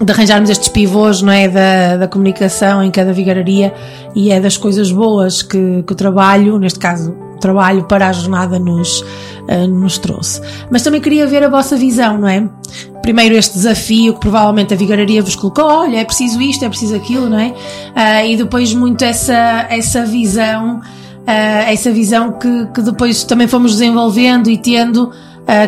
de arranjarmos estes pivôs não é, da, da comunicação em cada vigararia e é das coisas boas que, que o trabalho, neste caso o trabalho para a jornada nos, eh, nos trouxe. Mas também queria ver a vossa visão, não é? Primeiro este desafio que provavelmente a vigararia vos colocou, olha, é preciso isto, é preciso aquilo, não é? Ah, e depois muito essa, essa visão, ah, essa visão que, que depois também fomos desenvolvendo e tendo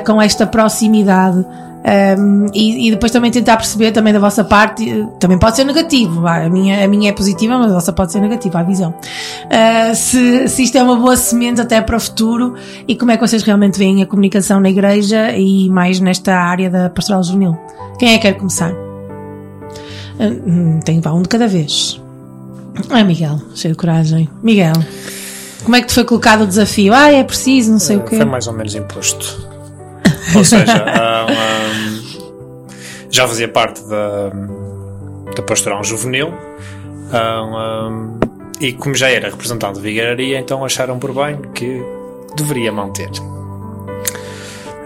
com esta proximidade. Um, e, e depois também tentar perceber também da vossa parte, também pode ser negativo, a minha, a minha é positiva, mas a vossa pode ser negativa, a visão. Uh, se, se isto é uma boa semente até para o futuro e como é que vocês realmente veem a comunicação na igreja e mais nesta área da pastoral juvenil. Quem é que quer começar? Uh, hum, tem vá um de cada vez. Ah, Miguel, cheio de coragem. Miguel, como é que te foi colocado o desafio? Ah, é preciso, não sei o quê. Foi mais ou menos imposto. Ou seja, ah, ah, já fazia parte da, da pastoral juvenil ah, e como já era representante de vigararia, então acharam por bem que deveria manter.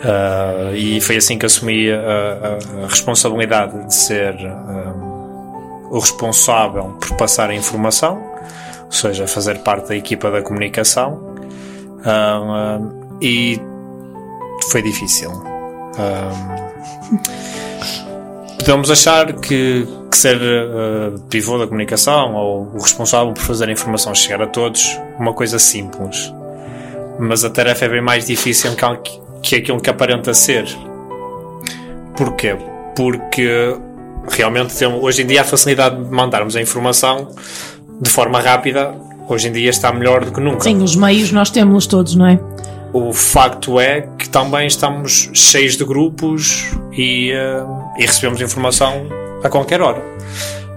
Ah, e foi assim que assumi a, a- a responsabilidade de ser ah, o responsável por passar a informação, ou seja, fazer parte da equipa da comunicação. Ah, e foi difícil. Ahm, podemos achar que, que ser ah, pivô da comunicação ou o responsável por fazer a informação chegar a todos uma coisa simples, mas a tarefa é bem mais difícil que, aquilo que aparenta ser. Porquê? Porque realmente hoje em dia a facilidade de mandarmos a informação de forma rápida hoje em dia está melhor do que nunca. Sim, os meios nós temos todos, não é? O facto é que também estamos cheios de grupos e, eh, e recebemos informação a qualquer hora.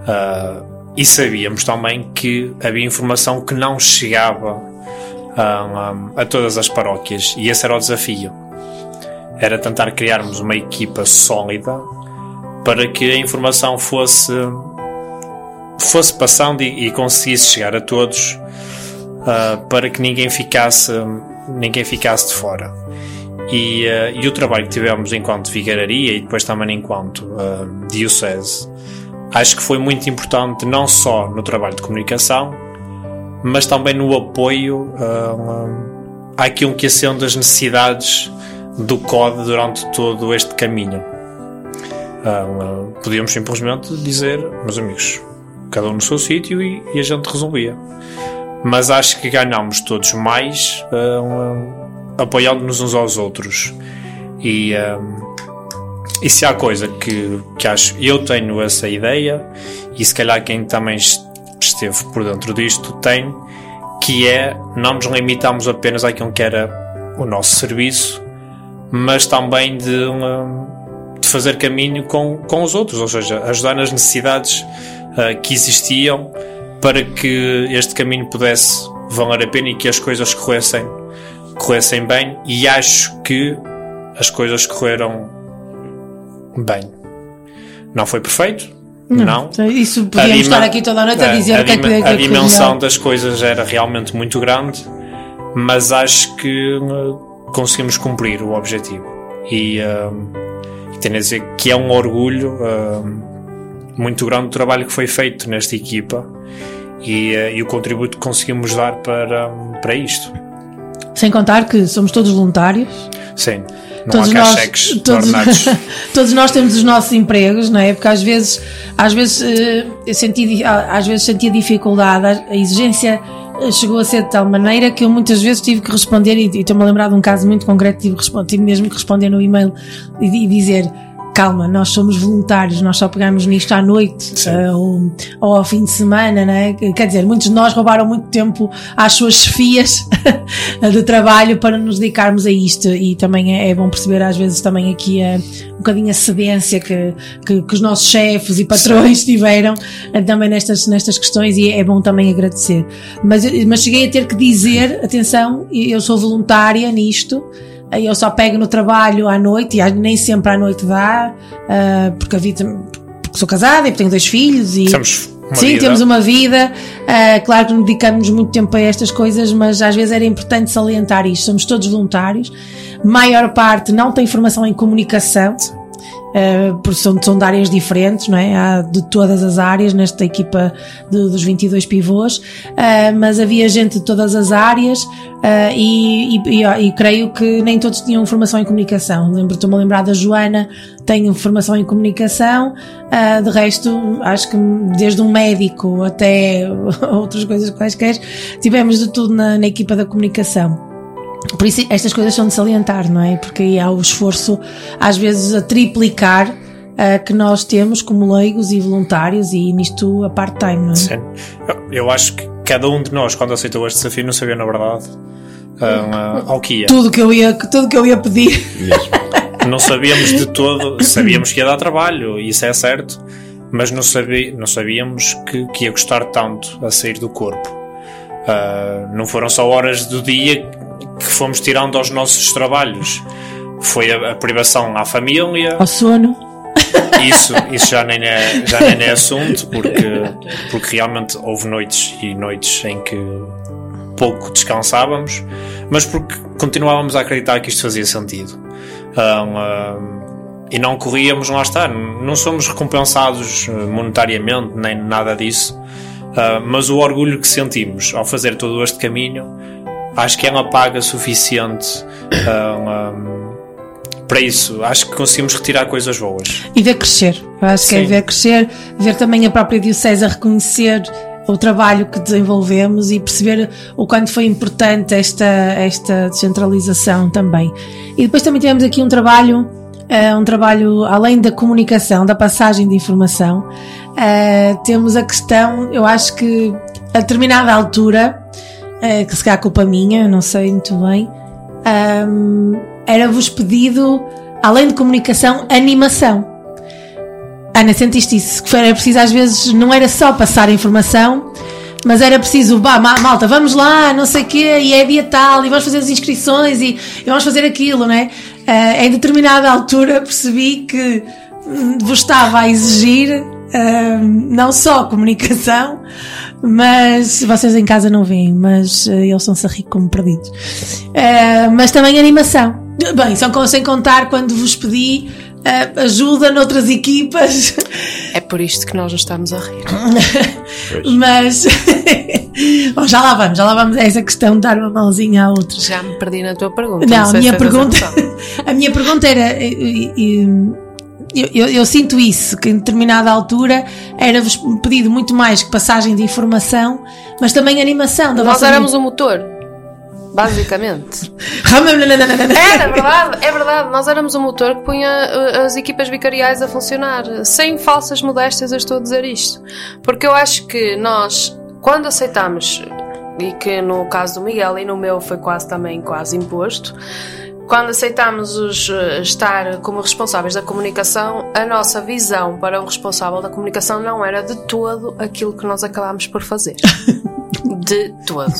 Ah, e sabíamos também que havia informação que não chegava ah, ah, a todas as paróquias. E esse era o desafio. Era tentar criarmos uma equipa sólida para que a informação fosse fosse passando e, e conseguisse chegar a todos ah, para que ninguém ficasse ninguém ficasse de fora e, ah, e o trabalho que tivemos enquanto vigararia e depois também enquanto ah, diocese acho que foi muito importante não só no trabalho de comunicação mas também no apoio ah, àquilo que sendo as necessidades do CODE durante todo este caminho ah, podíamos simplesmente dizer meus amigos cada um no seu sítio e, e a gente resolvia. Mas acho que ganhámos todos mais apoiando-nos uns aos outros. E, e se há coisa que, que acho, eu tenho essa ideia, e se calhar quem também esteve por dentro disto tem, que é não nos limitamos apenas àquilo que era o nosso serviço, mas também de, um, de fazer caminho com, com os outros, ou seja, ajudar nas necessidades uh, que existiam para que este caminho pudesse valer a pena e que as coisas corressem, corressem bem. E acho que as coisas correram bem. Não foi perfeito, não. Isso podíamos estar aqui toda a noite a dizer a, que é que podia a que dimensão não. das coisas era realmente muito grande, mas acho que uh, conseguimos cumprir o objetivo. E, uh, tenho a dizer que é um orgulho uh, muito grande o trabalho que foi feito nesta equipa e, uh, e o contributo que conseguimos dar para, para isto. Sem contar que somos todos voluntários. Sim, não todos há nós, todos, todos nós temos os nossos empregos, não é? Porque às vezes, às vezes, eh, eu senti, às vezes sentia dificuldade, a exigência eh, chegou a ser de tal maneira que eu muitas vezes tive que responder, e estou-me a lembrar de um caso muito concreto, tive, tive mesmo que responder no e-mail e, e dizer. Calma, nós somos voluntários, nós só pegamos nisto à noite eh, ou, ou ao fim de semana, né? Quer dizer, muitos de nós roubaram muito tempo às suas chefias de trabalho para nos dedicarmos a isto e também é, é bom perceber às vezes também aqui a, um bocadinho a cedência que, que, que os nossos chefes e patrões tiveram eh, também nestas, nestas questões e é bom também agradecer. Mas, mas cheguei a ter que dizer, atenção, eu sou voluntária nisto, eh, eu só pego no trabalho à noite e nem sempre à noite dá, eh, porque a vida, porque sou casada e tenho dois filhos e uma Sim, vida. temos uma vida. ah, claro que não dedicamos muito tempo a estas coisas, mas às vezes era importante salientar isto. Somos todos voluntários. Maior parte não tem formação em comunicação. Ah, porque são, são de áreas diferentes, não é? Há de todas as áreas nesta equipa de- dos 22 pivôs, ah, mas havia gente de todas as áreas ah, e, e- e- e creio que nem todos tinham formação em comunicação. Lembro- Estou-me a lembrar da Joana, tem formação em comunicação, ah, de resto, acho que desde um médico até outras coisas quaisquer, tivemos de tudo na, na equipa da comunicação. Por isso, estas coisas são de salientar, não é? Porque aí há o esforço, às vezes, a triplicar ah, que nós temos como leigos e voluntários e nisto a part-time, não é? Sim. Eu, acho que cada um de nós, quando aceitou este desafio, não sabia, na verdade, ah, ao que ia. Tudo que eu ia, tudo que eu ia pedir. Não sabíamos de todo, sabíamos que ia dar trabalho, isso é certo, mas não, sabi, não sabíamos que, que ia custar tanto a sair do corpo. Ah, não foram só horas do dia que fomos tirando aos nossos trabalhos. Foi a, a privação à família, Ao sono. isso, isso já, nem é, já nem é assunto, porque, porque realmente houve noites e noites em que pouco descansávamos, mas porque continuávamos a acreditar que isto fazia sentido. Um, um, e não corríamos, lá está, não somos recompensados eh, monetariamente, nem nada disso, Uh, mas o orgulho que sentimos ao fazer todo este caminho, acho que é uma paga suficiente uh, um, para isso. Acho que conseguimos retirar coisas boas. E ver crescer. Eu acho que é Sim. ver crescer, ver também a própria Diocese a reconhecer o trabalho que desenvolvemos e perceber o quanto foi importante esta, esta descentralização também. E depois também tivemos aqui um trabalho, eh, um trabalho além da comunicação, da passagem de informação, eh, temos a questão, eu acho que a determinada altura, eh, que se calhar culpa minha, não sei muito bem, ahm, era-vos pedido, além de comunicação, animação. Ana, sentiste isso? Que era preciso às vezes, não era só passar informação, mas era preciso, bah, ma- malta, vamos lá, não sei o quê, e é dia tal, e vamos fazer as inscrições, e, e vamos fazer aquilo, né? Ah, em determinada altura percebi que hum, vos estava a exigir ah, não só comunicação, mas vocês em casa não veem, mas ah, eles a rir como perdidos. Ah, mas também animação. Bem, só sem contar quando vos pedi ah, ajuda noutras equipas. É por isto que nós nos estamos a rir. Mas Bom, já lá vamos, já lá vamos a essa questão de dar uma mãozinha à outra. Já me perdi na tua pergunta. Não, a sei minha pergunta, a minha pergunta era, eh, eh, eu, eu- eu sinto isso, que em determinada altura era-vos pedido muito mais que passagem de informação, mas também animação da Nós vossa éramos o motor. Basicamente. vida. Era verdade, é verdade. Nós éramos o motor que punha uh, as equipas vicariais a funcionar. Sem falsas modéstias, eu estou a dizer isto. Porque eu acho que nós, quando aceitamos, e que no caso do Miguel e no meu foi quase também quase imposto, quando aceitamos os, uh, estar como responsáveis da comunicação, a nossa visão para um responsável da comunicação não era de todo aquilo que nós acabámos por fazer. De todo.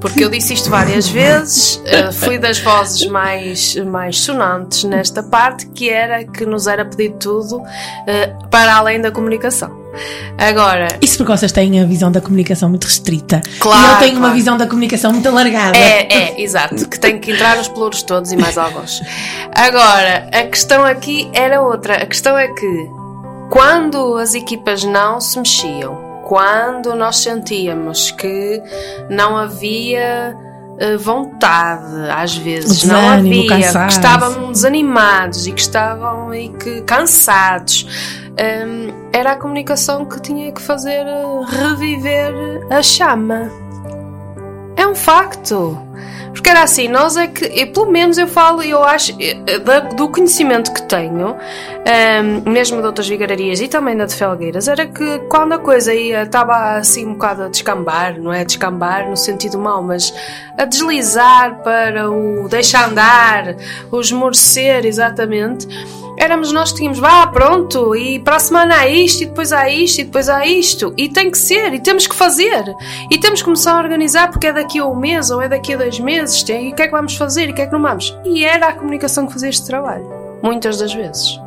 Porque eu disse isto várias vezes, eh, fui das vozes mais, mais sonantes nesta parte, que era que nos era pedido tudo eh, para além da comunicação. Agora, Isso porque vocês têm a visão da comunicação muito restrita. Claro, e eu tenho uma claro. visão da comunicação muito alargada. É, é, exato. Que tem que entrar nos pelouros todos e mais alguns. Agora, a questão aqui era outra. A questão é que quando as equipas não se mexiam, quando nós sentíamos que não havia vontade, às vezes, não Desânimo, havia, cansaço. que estavam desanimados e que estavam e que cansados, hum, era a comunicação que tinha que fazer eh, reviver a chama. É um facto. Porque era assim, nós é que, e pelo menos eu falo, eu acho, eh, da- do conhecimento que tenho, ehm, mesmo de outras vigararias e também da de Felgueiras, era que quando a coisa ia, estava assim um bocado a descambar, não é? Descambar no sentido mau, mas a deslizar para o deixar andar, o esmorecer, exatamente, éramos nós que tínhamos, vá, pronto, e para a semana há isto, e depois há isto, e depois há isto, e tem que ser, e temos que fazer, e temos que começar a organizar porque é daqui a um mês ou é daqui a dois meses, e o que é que vamos fazer e o que é que não vamos. E era a comunicação que fazia este trabalho, muitas das vezes.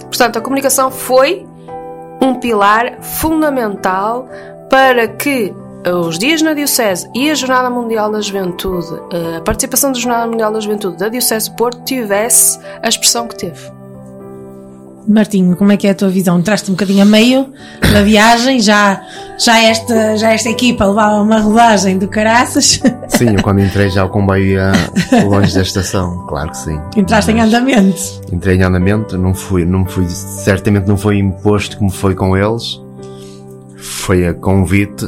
Portanto, a comunicação foi um pilar fundamental para que os dias na Diocese e a Jornada Mundial da Juventude, a participação da Jornada Mundial da Juventude da Diocese de Porto tivesse a expressão que teve. Martinho, como é que é a tua visão? Entraste um bocadinho a meio da viagem, já, já, esta, já esta equipa levava uma rodagem do caraças. Sim, eu quando entrei já o comboio ia longe da estação, claro que sim. Entraste em andamento. Entrei em andamento, não fui, não fui, certamente não foi imposto como foi com eles. Foi a convite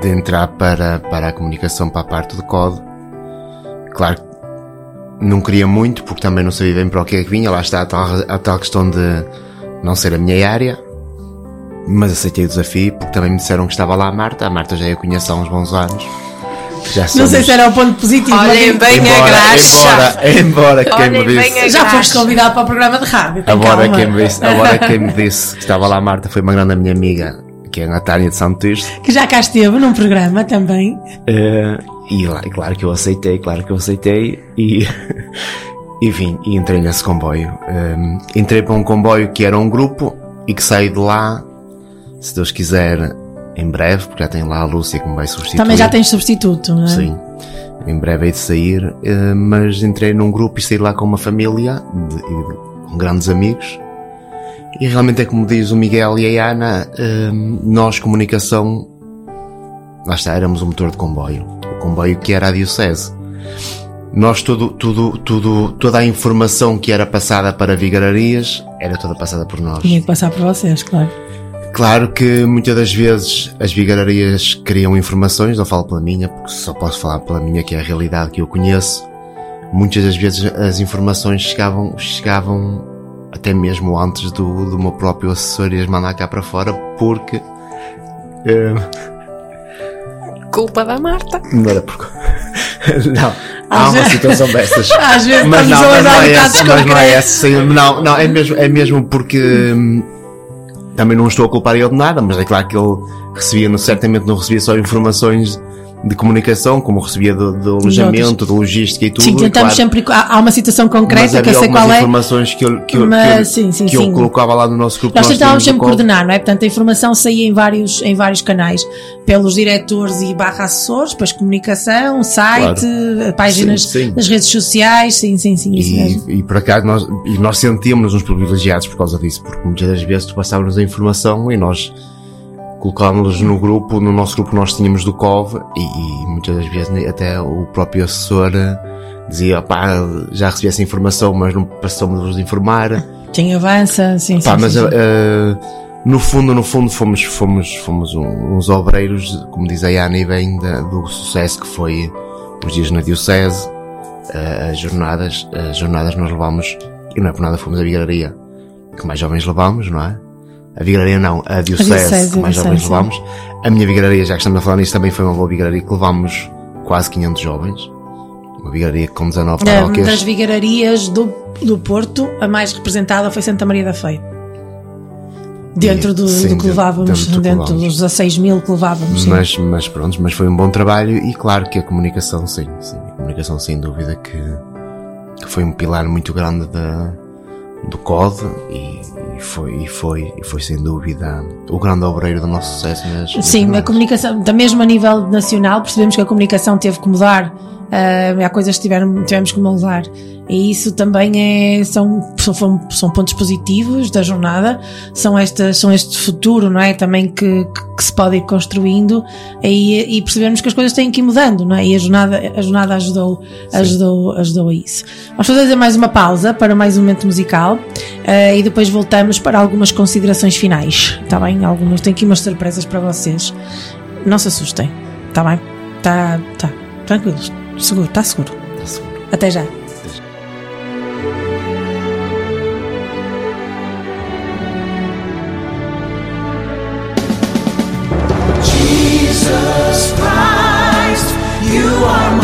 de entrar para, para a comunicação para a parte de código. Claro que não queria muito, porque também não sabia bem para o que é que vinha, lá está a tal, a tal questão de não ser a minha área. Mas aceitei o desafio, porque também me disseram que estava lá a Marta. A Marta já a conheço há uns bons anos. Já Não sei somos- se era o ponto positivo. Olhem bem a graxa. Embora, embora quem me disse. Já foste convidado para o programa de rádio. Agora calma. quem, me disse, agora quem me disse que estava lá a Marta foi uma grande minha amiga, que é a Natália de Santo Tirso. Que já cá esteve num programa também. Eh, e lá, claro que eu aceitei, claro que eu aceitei e, e vim e entrei nesse comboio. Eh, entrei para um comboio que era um grupo e que saí de lá, se Deus quiser, em breve, porque já tem lá a Lúcia que me vai substituir. Também já tens substituto, não é? Sim. Em breve hei de sair, eh, mas entrei num grupo e saí lá com uma família, de- e com grandes amigos. E realmente é como diz o Miguel e a Ana, eh, nós, comunicação, lá está, éramos o motor de comboio. O comboio que era a Diocese. Nós, tudo, tudo, tudo, toda a informação que era passada para Vigararias era toda passada por nós. Tinha que passar por vocês, claro. Claro que muitas das vezes as vigararias criam informações, não falo pela minha, porque só posso falar pela minha, que é a realidade que eu conheço. Muitas das vezes as informações chegavam, chegavam até mesmo antes do, do meu próprio assessor as mandar cá para fora, porque. eh, Culpa da Marta. não era porque. não, há uma situação destas. Às vezes mas não, a mas não é essa, mas não é essa. Não, não, é mesmo, é mesmo porque. hum, também não estou a culpar ele de nada, mas é claro que ele recebia, certamente não recebia só informações de comunicação, como recebia do, do alojamento, de logística e tudo. Sim, tentamos claro, sempre. Há há uma situação concreta que eu sei qual é. informações que eu, que eu, Mas, que eu, sim, sim, que eu sim. colocava lá no nosso grupo. Nós tentávamos sempre coordenar, não é? Portanto, a informação saía em vários, em vários canais, pelos diretores e barra assessores, depois comunicação, site, páginas Sim, das redes sociais, sim, sim, sim. E, e por acaso nós, e nós sentíamos-nos privilegiados por causa disso, porque muitas das vezes tu passávamos a informação e nós colocávamos no grupo, no nosso grupo nós tínhamos do COV e, e muitas das vezes até o próprio assessor eh, dizia, pá, já recebi essa informação, mas não passou-me de vos informar. Quem avança, sim, sim. Pá, sim, mas sim. eh, no fundo, no fundo fomos, fomos, fomos uns obreiros, como diz a Ana e bem, da- do sucesso que foi os dias na Diocese, eh, as jornadas, as jornadas nós levámos, e não é por nada fomos a Vigararia, que mais jovens levámos, não é? A Vigararia não, a Diocese, Diocese, que mais a jovens levámos. A minha Vigararia, já que estamos a falar nisso, também foi uma boa Vigararia que levámos quase 500 jovens. Uma Vigararia com 19 Eh, paróquias. das vigararias do, do Porto, a mais representada foi Santa Maria da Feira. Dentro do, Sim, do que levávamos, dentro dentro dos 16 mil que levávamos. Mas, mas pronto, mas foi um bom trabalho e claro que a comunicação, sim, sim, a comunicação sem dúvida que, que foi um pilar muito grande da, do COD e, e foi, e foi, e foi sem dúvida o grande obreiro do nosso sucesso nas, nas Sim, a comunicação, da mesmo a nível nacional, percebemos que a comunicação teve que mudar. Ah, há coisas que tiveram, tivemos que moldar. E isso também é, são, são, são pontos positivos da jornada, são, estas, são este futuro, não é? Também que, que, que se pode ir construindo e, e percebemos que as coisas têm que ir mudando, não é? E a jornada, a jornada ajudou, ajudou, ajudou a isso. Vamos fazer mais uma pausa para mais um momento musical ah, e depois voltamos para algumas considerações finais, está bem? Algumas, tenho aqui umas surpresas para vocês. Não se assustem, está bem? Tá, tá, tranquilos, seguro, está seguro. Até já. Jesus Christ, you are my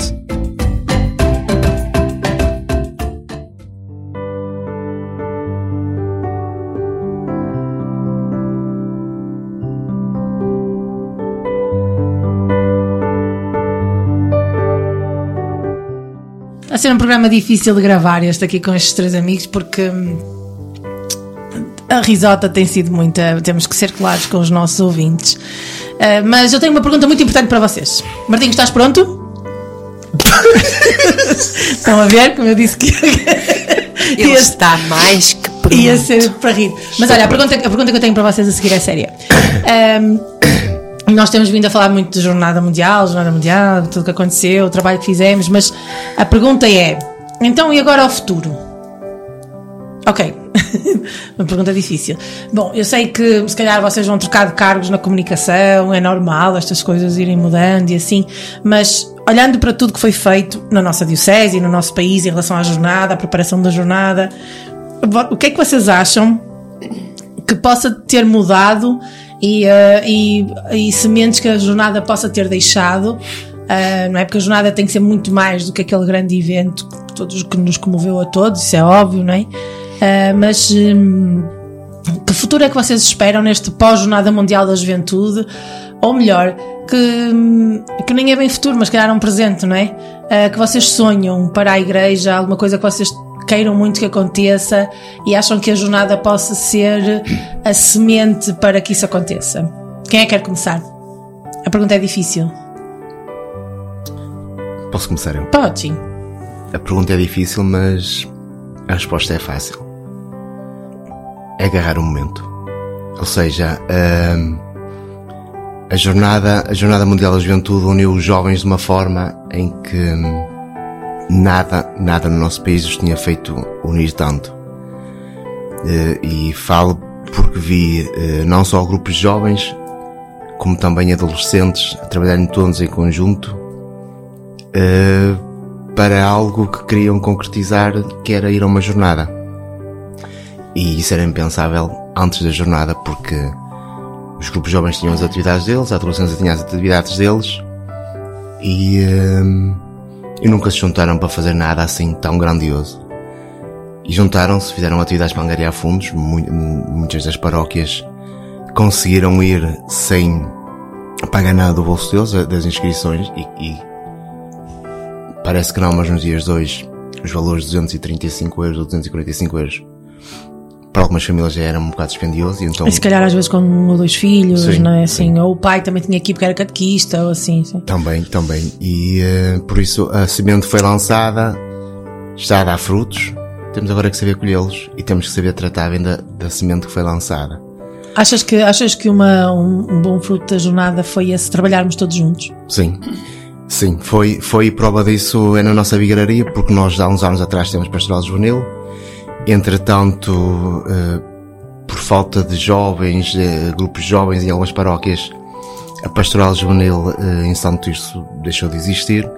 Programa difícil de gravar este aqui com estes três amigos porque hum, a risota tem sido muita. Temos que ser claros com os nossos ouvintes. Ah, mas eu tenho uma pergunta muito importante para vocês. Martinho, estás pronto? Estão a ver como eu disse que Ele está mais que pronto. ia ser para rir. Mas olha, a pergunta, a pergunta que eu tenho para vocês a seguir é séria. Ahm, nós temos vindo a falar muito de Jornada Mundial, Jornada Mundial, tudo o que aconteceu, o trabalho que fizemos, mas a pergunta é: então e agora ao futuro? Ok, uma pergunta difícil. Bom, eu sei que se calhar vocês vão trocar de cargos na comunicação, é normal estas coisas irem mudando e assim, mas olhando para tudo que foi feito na nossa Diocese e no nosso país em relação à jornada, à preparação da jornada, o que é que vocês acham que possa ter mudado e, eh, e, e sementes que a jornada possa ter deixado? eh, não é porque a jornada tem que ser muito mais do que aquele grande evento que, todos, que nos comoveu a todos, isso é óbvio, não é? Eh, mas hum, que futuro é que vocês esperam neste pós-Jornada Mundial da Juventude? Ou melhor, que, que nem é bem futuro, mas que calhar é um presente, não é? Eh, que vocês sonham para a igreja, alguma coisa que vocês queiram muito que aconteça e acham que a jornada possa ser a semente para que isso aconteça. Quem é que quer começar? A pergunta é difícil. Posso começar eu? Pode, sim. A pergunta é difícil, mas a resposta é fácil. É agarrar o momento. Ou seja, hum, a, jornada, a Jornada Mundial da Juventude uniu os jovens de uma forma em que nada, nada no nosso país os tinha feito unir tanto. Eh, E falo porque vi eh, não só grupos de jovens, como também adolescentes a trabalharem todos em conjunto eh, para algo que queriam concretizar, que era ir a uma jornada. E isso era impensável antes da jornada, porque os grupos jovens tinham as atividades deles, a adolescência tinha as atividades deles, e, eh, e nunca se juntaram para fazer nada assim tão grandioso. E juntaram-se, fizeram atividades para angariar fundos, mu- muitas das paróquias conseguiram ir sem pagar nada do bolso deles, das inscrições, e, e parece que não, mas nos dias de hoje os valores de 235 euros ou 245 euros para algumas famílias já era um bocado dispendioso e então E se calhar às vezes com um ou dois filhos, Sim, não é assim? Ou o pai também tinha ir porque era catequista, ou assim. sim. também, também e eh, por isso a semente foi lançada está a dar frutos temos agora que saber colhê-los e temos que saber tratar bem da, da semente que foi lançada Achas que, achas que uma, um, um bom fruto da jornada foi esse trabalharmos todos juntos? Sim, sim, foi, foi prova disso é na nossa vigararia, porque nós há uns anos atrás temos pastoral juvenil, entretanto, eh, por falta de jovens, grupos jovens em algumas paróquias, a pastoral juvenil eh, em Santo Tirso deixou de existir.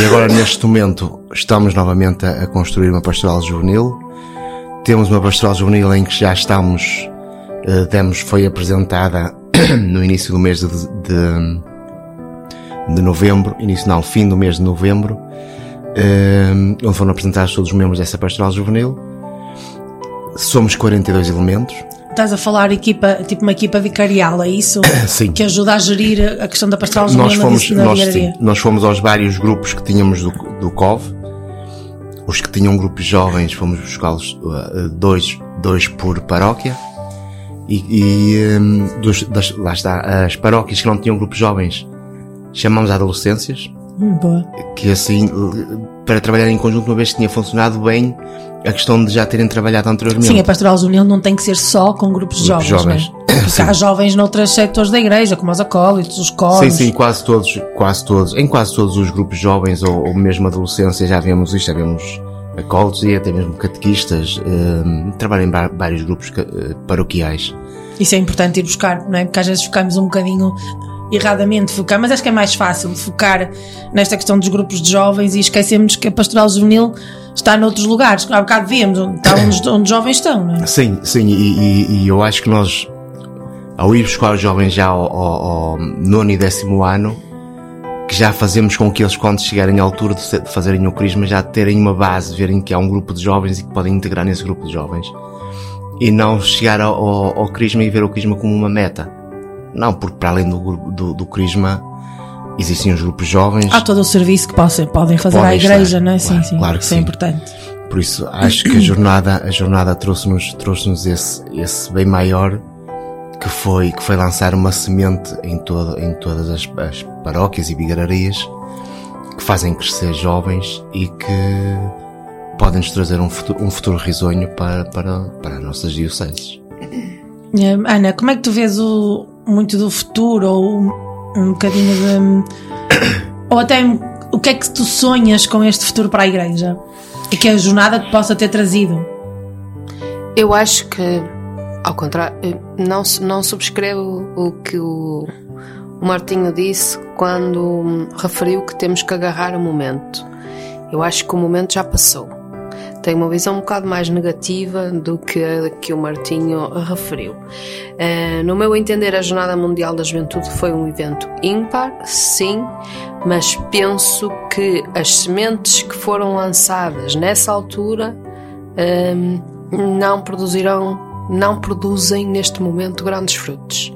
E agora, neste momento, estamos novamente a, construir uma pastoral juvenil. Temos uma pastoral juvenil em que já estamos, eh, demos, foi apresentada no início do mês de, de, de novembro, início não, fim do mês de novembro, onde foram apresentados todos os membros dessa pastoral juvenil. Somos 42 elementos. Estás a falar equipa, tipo uma equipa vicarial, é isso? Sim. Que ajuda a gerir a questão da pastoral nós juvenil fomos, na, nós, sim, nós fomos aos vários grupos que tínhamos do, do COV. Os que tinham grupos jovens, fomos buscá-los uh, dois, dois por paróquia. E, e um, dos, das, lá está, as paróquias que não tinham grupos jovens, chamamos adolescências. Boa. que assim, para trabalhar em conjunto, uma vez que tinha funcionado bem, a questão de já terem trabalhado anteriormente. Sim, a pastoral juvenil não tem que ser só com grupos de jovens, jovens. Né? Porque há jovens noutros setores da igreja, como os acólitos, os coros. Sim, sim, quase todos, quase todos, em quase todos os grupos jovens ou, ou mesmo adolescência já vemos isto, já vemos acólitos e até mesmo catequistas, eh, trabalham em vários grupos eh, paroquiais. Isso é importante ir buscar, não é? Porque às vezes ficamos um bocadinho erradamente focar, mas acho que é mais fácil focar nesta questão dos grupos de jovens e esquecemos que a pastoral juvenil está noutros lugares. Há bocado vemos onde, está onde, onde os jovens estão, não é? Sim, sim, e, e- e eu acho que nós, ao ir buscar os jovens já ao, ao, ao nono e décimo ano, que já fazemos com que eles, quando chegarem à altura de fazerem o crisma, já terem uma base, verem que há um grupo de jovens e que podem integrar nesse grupo de jovens. E não chegar ao, ao, ao crisma e ver o crisma como uma meta. Não, porque para além do, do, do crisma, existem os grupos jovens. Há todo o serviço que possam, podem fazer podem à igreja, estar. não é? Sim, sim. claro que Isso é sim. importante. Por isso, acho que a jornada, a jornada trouxe-nos, trouxe-nos esse, esse bem maior que foi, que foi lançar uma semente em, todo, em todas as, as paróquias e bigararias que fazem crescer jovens e que podem nos trazer um futuro, um futuro risonho para, para, para as nossas dioceses. Eh, Ana, como é que tu vês o, muito do futuro ou um, bocadinho de. ou até o que é que tu sonhas com este futuro para a igreja? E que a jornada te possa ter trazido? Eu acho que, ao contrário, eu não, não subscrevo o que o, o Martinho disse quando hum, referiu que temos que agarrar o momento. Eu acho que o momento já passou. Tenho uma visão um bocado mais negativa do que a que o Martinho referiu. Eh, no meu entender, a Jornada Mundial da Juventude foi um evento ímpar, sim, mas penso que as sementes que foram lançadas nessa altura hum, não produzirão, não produzem neste momento grandes frutos.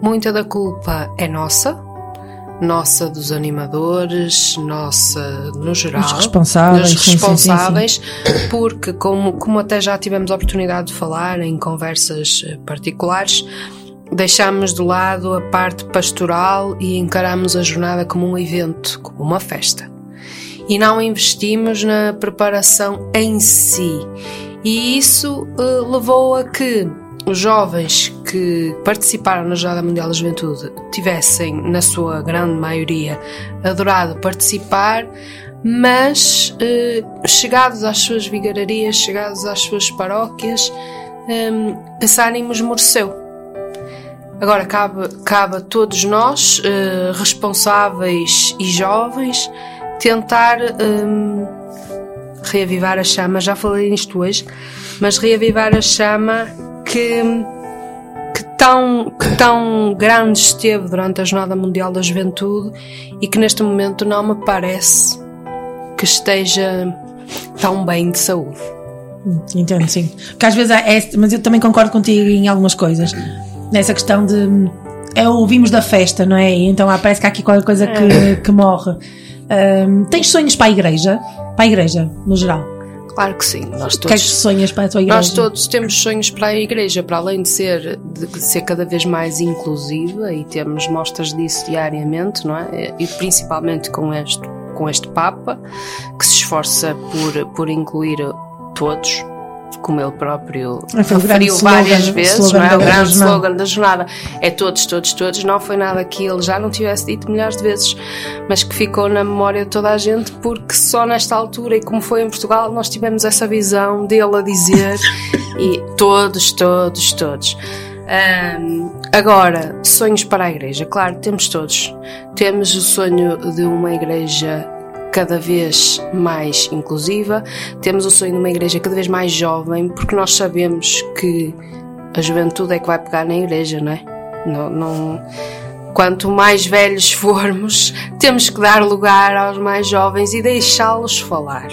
Muita da culpa é nossa, nossa dos animadores, nossa no geral, Dos responsáveis, dos sim, sim, sim, responsáveis, porque como, como até já tivemos a oportunidade de falar em conversas eh, particulares, deixamos de lado a parte pastoral e encaramos a jornada como um evento, como uma festa e não investimos na preparação em si. E isso eh, levou a que os jovens que participaram na Jornada Mundial da Juventude tivessem, na sua grande maioria, adorado participar, mas eh, chegados às suas vigararias, chegados às suas paróquias, eh, esse ânimo esmoreceu. Agora cabe, cabe a todos nós, eh, responsáveis e jovens, tentar hum, reavivar a chama. Já falei nisto hoje, mas reavivar a chama que, que, tão, que tão grande esteve durante a Jornada Mundial da Juventude e que neste momento não me parece que esteja tão bem de saúde. Entendo, sim. Porque às vezes é, é- mas eu também concordo contigo em algumas coisas. Nessa questão de. É o ouvimos da festa, não é? Então ah, parece que há aqui qualquer coisa que, É. que morre. Ahm, tens sonhos para a igreja? Para a igreja, no geral? Claro que sim. Nós que é que todos, sonhas para a tua igreja? nós todos temos sonhos para a igreja, para além de ser, de ser cada vez mais inclusiva e temos mostras disso diariamente, não é? E principalmente com este, com este Papa, que se esforça por, por incluir todos, como ele próprio grande referiu várias slogan- vezes, slogan não é? O grande slogan da jornada é todos, todos, todos. Não foi nada que ele já não tivesse dito milhares de vezes, mas que ficou na memória de toda a gente, porque só nesta altura, e como foi em Portugal, nós tivemos essa visão dele a dizer e todos, todos, todos. Ahm, agora, sonhos para a igreja. Claro, temos todos. Temos o sonho de uma igreja cada vez mais inclusiva, temos o sonho de uma igreja cada vez mais jovem, porque nós sabemos que a juventude é que vai pegar na igreja, não é? Não, não- Quanto mais velhos formos, temos que dar lugar aos mais jovens e deixá-los falar.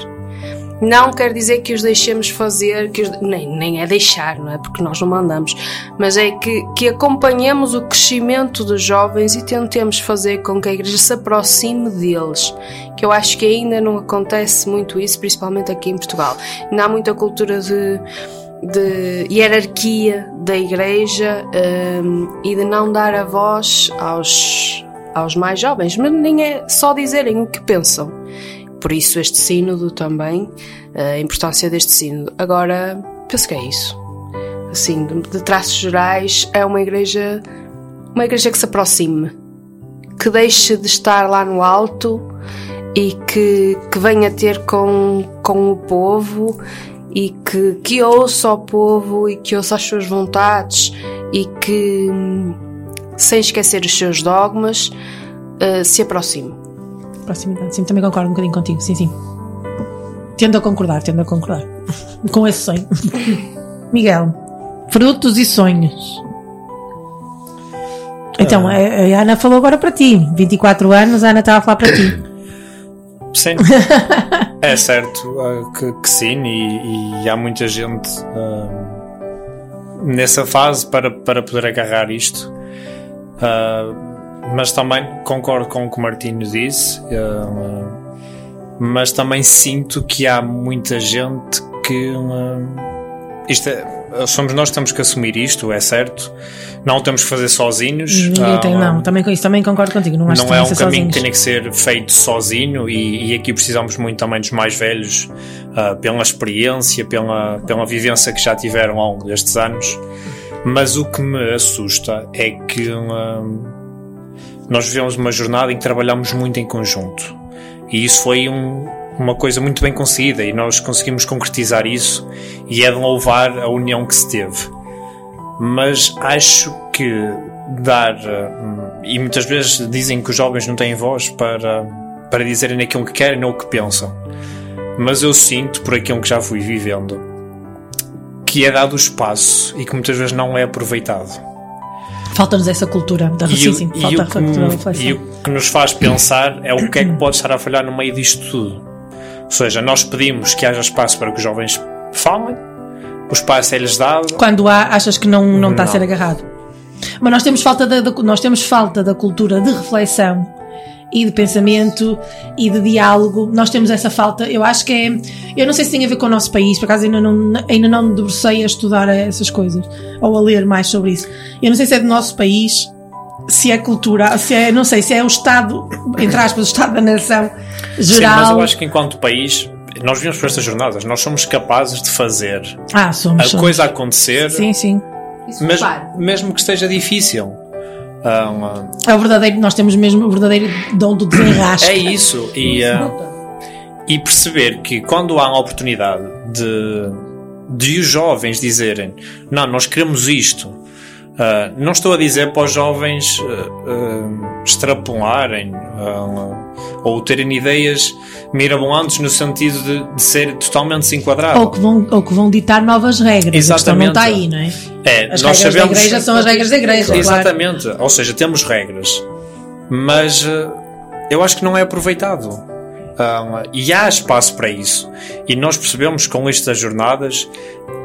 Não quer dizer que os deixemos fazer, que os- nem, nem é deixar, não é? Porque nós não mandamos, mas é que, que acompanhemos o crescimento dos jovens e tentemos fazer com que a igreja se aproxime deles. Que eu acho que ainda não acontece muito isso, principalmente aqui em Portugal. Ainda há muita cultura de, de hierarquia da igreja hum, e de não dar a voz aos, aos mais jovens, mas nem é só dizerem o que pensam. Por isso, este sínodo também, eh, a importância deste sínodo. Agora, penso que é isso. Assim, de, traços gerais, é uma igreja, uma igreja que se aproxime, que deixe de estar lá no alto e que, que venha ter com, com o povo e que, que ouça o povo e que ouça as suas vontades e que sem esquecer os seus dogmas, uh, se aproxime. Proximidade, sim, também concordo um bocadinho contigo, sim, sim. Tendo a concordar, tendo a concordar. Com esse sonho. Miguel, frutos e sonhos. Então, a a Ana falou agora para ti. 24 anos, a Ana estava a falar para ti. Sim. é certo ah, que, que sim, e, e há muita gente ah, nessa fase para, para poder agarrar isto. Ah, mas também concordo com o que o Martinho disse, ah, mas também sinto que há muita gente que. ah, isto é- somos nós que temos que assumir isto, é certo. Não temos que fazer sozinhos. Ninguém tem, não, também com isso também concordo contigo. Não, acho não que é um que caminho que sozinhos. tem que ser feito sozinho e, e aqui precisamos muito também dos mais velhos ah, pela experiência, pela, pela vivência que já tiveram ao longo destes anos. Mas o que me assusta é que ah, nós vivemos uma jornada em que trabalhamos muito em conjunto. E isso foi um- uma coisa muito bem conseguida e nós conseguimos concretizar isso e é de louvar a união que se teve. Mas acho que dar hum, e muitas vezes dizem que os jovens não têm voz para, para dizerem aquilo que querem ou o que pensam. Mas eu sinto por aquilo que já fui vivendo que é dado espaço e que muitas vezes não é aproveitado Falta-nos essa cultura da e, o- sim, e falta a que cultura da reflexão. e o que nos faz pensar é o que é que pode estar a falhar no meio disto tudo. Ou seja, nós pedimos que haja espaço para que os jovens falem, o espaço é-lhes dado. Quando há, achas que não, não está a Não. ser agarrado. Mas nós temos falta da, da- nós temos falta da cultura de reflexão e de pensamento e de diálogo. Nós temos essa falta. Eu acho que é. Eu não sei se tem a ver com o nosso país, por acaso ainda não, ainda não me debrucei a estudar essas coisas ou a ler mais sobre isso. Eu não sei se é do nosso país, se é cultura, se é, não sei, se é o Estado, entre aspas, o Estado da nação geral. Sim, mas eu acho que enquanto país, nós vimos por estas jornadas, nós somos capazes de fazer Ah, somos. a somos. coisa acontecer, Sim, sim. mes- mesmo que esteja difícil. Ah, É o verdadeiro, nós temos mesmo o verdadeiro dom do desenrasque. É isso. E, ah, e perceber que quando há a oportunidade de, de os jovens dizerem não, nós queremos isto. ah, não estou a dizer para os jovens ah, extrapolarem ou terem ideias mirabolantes no sentido de, de ser totalmente desenquadrado. Ou que, vão, ou que vão ditar novas regras. Questão não Exatamente. está aí, não é? É, As nós regras sabemos... da igreja são as regras da igreja. claro. Exatamente. Ou seja, temos regras, mas eh, eu acho que não é aproveitado. Ah, e há espaço para isso. E nós percebemos com isto das jornadas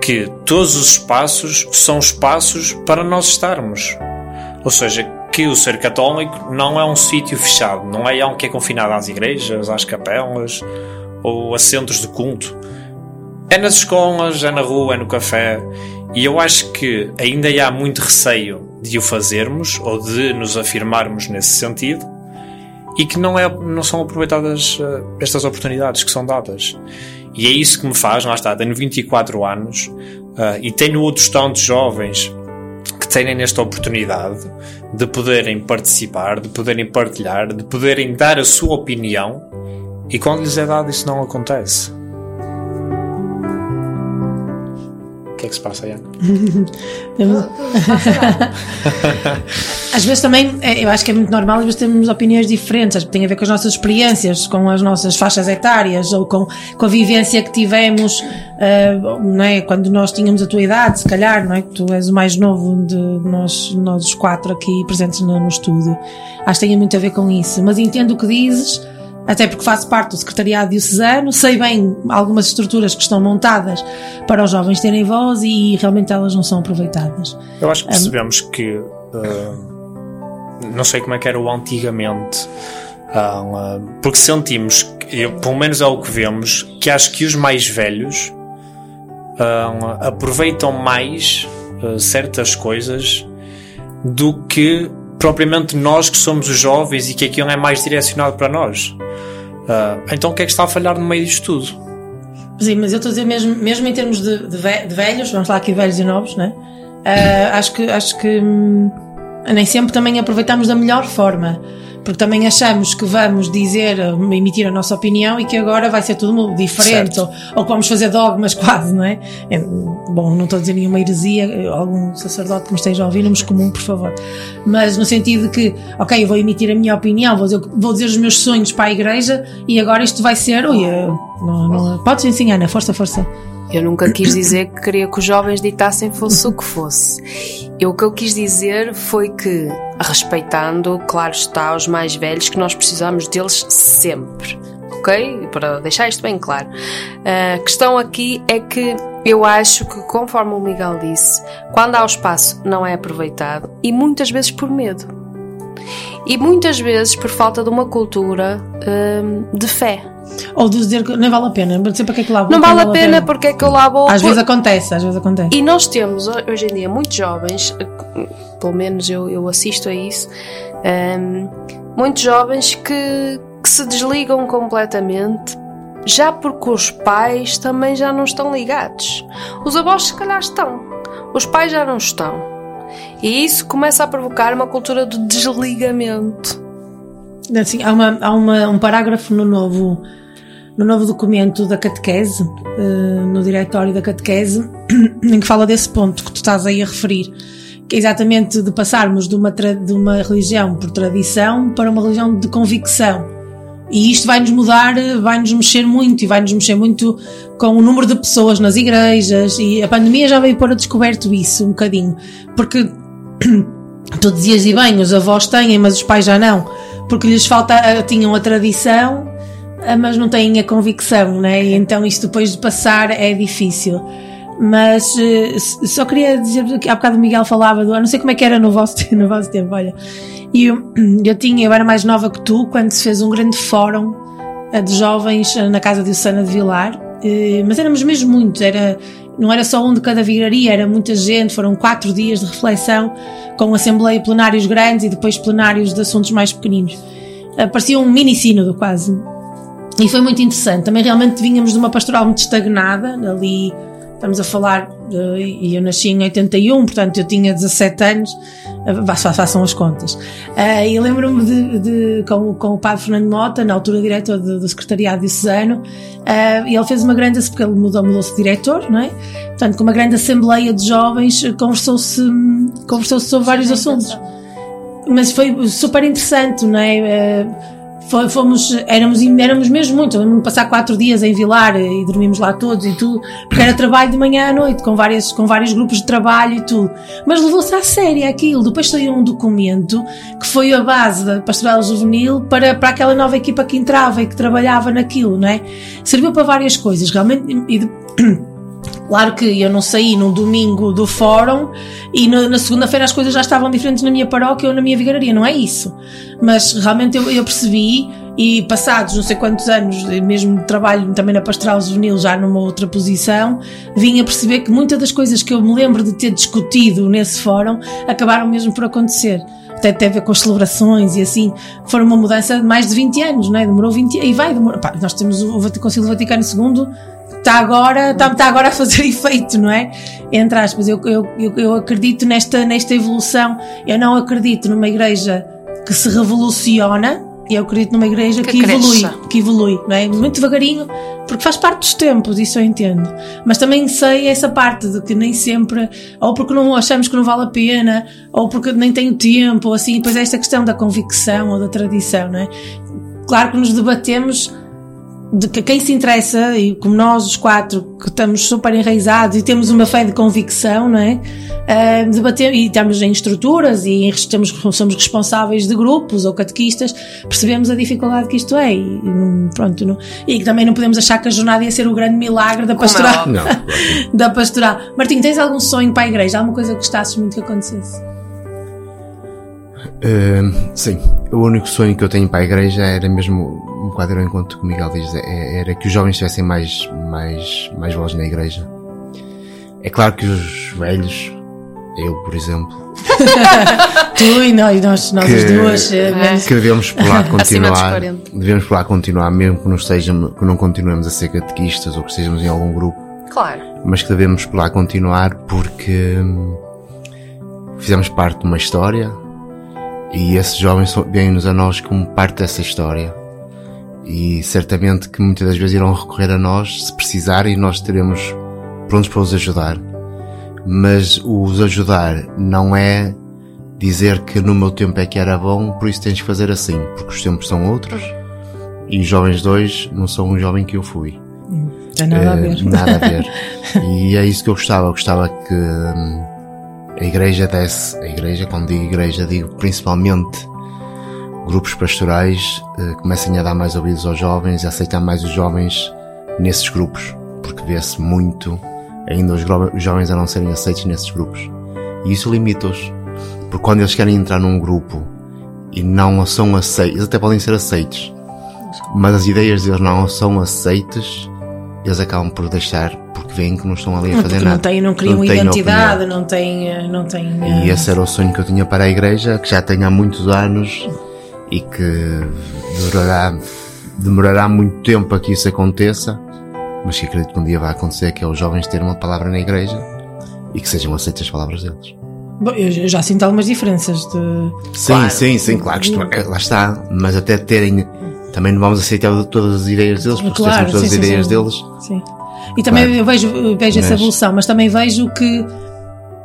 que todos os espaços são espaços para nós estarmos. Ou seja, que o ser católico não é um sítio fechado, não é algo que é confinado às igrejas, às capelas ou a centros de culto. É nas escolas, é na rua, é no café. E eu acho que ainda há muito receio de o fazermos ou de nos afirmarmos nesse sentido e que não, é, não são aproveitadas eh, estas oportunidades que são dadas. E é isso que me faz, lá está, tenho 24 anos eh, e tenho outros tantos jovens que têm nesta oportunidade de poderem participar, de poderem partilhar, de poderem dar a sua opinião e quando lhes é dado isso não acontece. Que se passa, Ian? Às vezes também, é, eu acho que é muito normal, às vezes temos opiniões diferentes, tem a ver com as nossas experiências, com as nossas faixas etárias ou com, com a vivência que tivemos, ah, não é? Quando nós tínhamos a tua idade, se calhar, não é? Que tu és o mais novo de nós, nós os quatro aqui presentes no, no estúdio. Acho que tem muito a ver com isso, mas entendo o que dizes. Até porque faço parte do secretariado diocesano, sei bem algumas estruturas que estão montadas para os jovens terem voz e realmente elas não são aproveitadas. Eu acho que Um, percebemos que uh, não sei como é que era o antigamente, uh, porque sentimos, eu, pelo menos é o que vemos, que acho que os mais velhos ah, aproveitam mais certas coisas do que propriamente nós que somos os jovens e que aquilo é mais direcionado para nós. Ah, então o que é que está a falhar no meio disto tudo? Sim, mas eu estou a dizer mesmo, mesmo em termos de, de ve- de velhos, vamos lá aqui velhos e novos, né? Ah, acho que, acho que hum, nem sempre também aproveitamos da melhor forma. Porque também achamos que vamos dizer, emitir a nossa opinião e que agora vai ser tudo diferente, ou, ou que vamos fazer dogmas quase, não é? É, Bom, não estou a dizer nenhuma heresia, algum sacerdote que me esteja a ouvir, não me comum, por favor. Mas no sentido de que, ok, eu vou emitir a minha opinião, vou dizer, vou dizer os meus sonhos para a igreja e agora isto vai ser, ui, não, não, podes ensinar, Ana, força, força. Eu nunca quis dizer que queria que os jovens ditassem fosse o que fosse. Eu, o que eu quis dizer foi que, respeitando, claro está, os mais velhos, que nós precisamos deles sempre. Ok? Para deixar isto bem claro. A questão aqui é que eu acho que, conforme o Miguel disse, quando há o espaço não é aproveitado e muitas vezes por medo. E muitas vezes por falta de uma cultura hum, de fé. Ou de dizer que nem vale a pena, não sei para que é que lá vou. Não que vale a pena porque é que eu lá vou. Às por- vezes acontece, às vezes acontece. E nós temos hoje em dia muitos jovens, pelo menos eu, eu assisto a isso, ehm, muitos jovens que, que se desligam completamente, já porque os pais também já não estão ligados. Os avós, se calhar, estão, os pais já não estão. E isso começa a provocar uma cultura de desligamento. Assim, há uma, há uma- um parágrafo no novo, no novo documento da catequese, eh, no diretório da catequese, em que fala desse ponto que tu estás aí a referir, que é exatamente de passarmos de uma, de uma religião por tradição para uma religião de convicção. E isto vai-nos mudar, eh, vai-nos mexer muito e vai-nos mexer muito com o número de pessoas nas igrejas e a pandemia já veio pôr a descoberto isso um bocadinho. Porque tu dizias e bem, os avós têm, mas os pais já não, porque lhes falta, eh, tinham a tradição, eh, mas não têm a convicção, né? E então isso depois de passar é difícil. Mas eh, só queria dizer que há bocado o Miguel falava do. eu Não sei como é que era no vosso, no vosso tempo, olha. E eu, eu tinha, eu era mais nova que tu, quando se fez um grande fórum eh, de jovens eh, na casa de Susana de Vilar, mas éramos mesmo muitos, era, não era só um de cada vigaria, era muita gente, foram quatro dias de reflexão, com assembleia plenários grandes e depois plenários de assuntos mais pequeninos. Parecia um mini sínodo quase. E foi muito interessante. Também realmente vínhamos de uma pastoral muito estagnada, ali estamos a falar, e eu nasci em 81, portanto eu tinha 17 anos, fa- façam as contas. Eh, E lembro-me de, de- com, com o padre Fernando Mota, na altura diretor do, do Secretariado Diocesano, eh, e ele fez uma grande, porque ele mudou, mudou-se de diretor, não é? Portanto, com uma grande assembleia de jovens, conversou-se conversou sobre vários assuntos mas foi super interessante, não é? Fomos, éramos, éramos mesmo muito. De passar quatro dias em Vilar e dormimos lá todos e tudo, porque era trabalho de manhã à noite, com, várias, com vários grupos de trabalho e tudo. Mas levou-se a sério aquilo. Depois saiu um documento que foi a base da Pastoral Juvenil para, para aquela nova equipa que entrava e que trabalhava naquilo, não é? Serviu para várias coisas, realmente. E de- Claro que eu não saí no domingo do fórum e no- na segunda-feira as coisas já estavam diferentes na minha paróquia ou na minha vigararia, não é isso. Mas realmente eu, eu percebi e passados não sei quantos anos, mesmo trabalho também na Pastoral Juvenil, já numa outra posição, vim a perceber que muitas das coisas que eu me lembro de ter discutido nesse fórum acabaram mesmo por acontecer. Até tem a ver com as celebrações e assim, foram uma mudança de mais de 20 anos, não é? Demorou 20 e vai demorar. Nós temos o Vati- Concílio Vaticano II está agora, está, está agora a fazer efeito, não é? Entre aspas, eu, eu, eu, acredito nesta, nesta evolução. Eu não acredito numa igreja que se revoluciona, eu acredito numa igreja que, Que evolui, cresça. que evolui, não é? Muito devagarinho, porque faz parte dos tempos, isso eu entendo. Mas também sei essa parte de que nem sempre, ou porque não achamos que não vale a pena, ou porque nem tenho tempo, ou assim, depois é esta questão da convicção ou da tradição, não é? Claro que nos debatemos de que quem se interessa, e como nós os quatro, que estamos super enraizados e temos uma fé de convicção, não é? Ah, debater, e estamos em estruturas e estamos, somos responsáveis de grupos ou catequistas, percebemos a dificuldade que isto é. E, pronto, não- e que também não podemos achar que a jornada ia ser o grande milagre da é pastoral. Não. da pastoral. Martim, tens algum sonho para a igreja? Alguma coisa que gostasses muito que acontecesse? Hum, sim, o único sonho que eu tenho para a igreja era mesmo um bocado ao encontro que o Miguel diz, é- era que os jovens tivessem mais, mais, mais voz na igreja. É claro que os velhos, eu por exemplo, tu e nós, nós, nós as duas. eh, menos- que devemos por lá continuar, 40. devemos por lá continuar, mesmo que não, estejamos, que não continuemos a ser catequistas ou que estejamos em algum grupo, Claro. mas que devemos por lá continuar porque hum, fizemos parte de uma história E esses jovens vêm-nos a nós como parte dessa história. E certamente que muitas das vezes irão recorrer a nós se precisarem e nós estaremos prontos para os ajudar. Mas os ajudar não é dizer que no meu tempo é que era bom, por isso tens que fazer assim, porque os tempos são outros. E os jovens dois não são um jovem que eu fui. Tem nada a Eh, ver. Nada a ver. e é isso que eu gostava. Eu gostava que hum, a igreja desse, a igreja, quando digo igreja, digo principalmente grupos pastorais, eh, comecem a dar mais ouvidos aos jovens e aceitar mais os jovens nesses grupos, porque vê-se muito ainda os jovens a não serem aceitos nesses grupos. E isso limita-os, porque quando eles querem entrar num grupo e não são aceitos, eles até podem ser aceitos, mas as ideias deles não são aceitas, eles acabam por deixar porque veem que não estão ali a fazer Porque nada. não têm, não criam têm identidade, não têm, não têm. e eh, esse era o sonho que eu tinha para a igreja, que já tenho há muitos anos e que durará, demorará muito tempo para que isso aconteça, mas que acredito que um dia vai acontecer, que é os jovens terem uma palavra na igreja e que sejam aceitas as palavras deles. Bom, eu já sinto algumas diferenças de. Sim, sim, sim, claro que lá está, mas até terem, também não vamos aceitar todas as ideias deles, porque Claro, se todas sim, as sim, ideias sim. deles, Sim. E também Claro. eu vejo, vejo essa evolução, mas também vejo que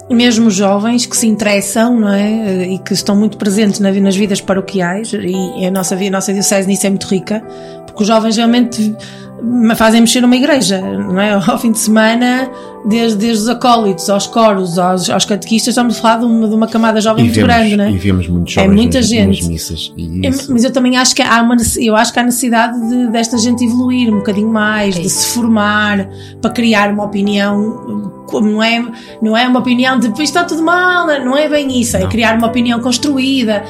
mesmo os jovens que se interessam, não é? E que estão muito presentes na- nas vidas paroquiais, e a nossa, a nossa diocese nisso é muito rica, porque os jovens realmente me fazem mexer numa igreja, não é? Ao fim de semana, desde, desde os acólitos, aos coros, aos, aos catequistas, estamos a falar de uma, de uma camada jovem e muito vemos, grande, não é? e vemos muitos É jovens muita nas, gente. nas missas. E É, Mas eu também acho que há uma, eu acho que há necessidade de, desta gente evoluir um bocadinho mais, de se formar, para criar uma opinião, como não é, não é uma opinião de "Isto está tudo mal, não é bem isso, é Não. criar uma opinião construída.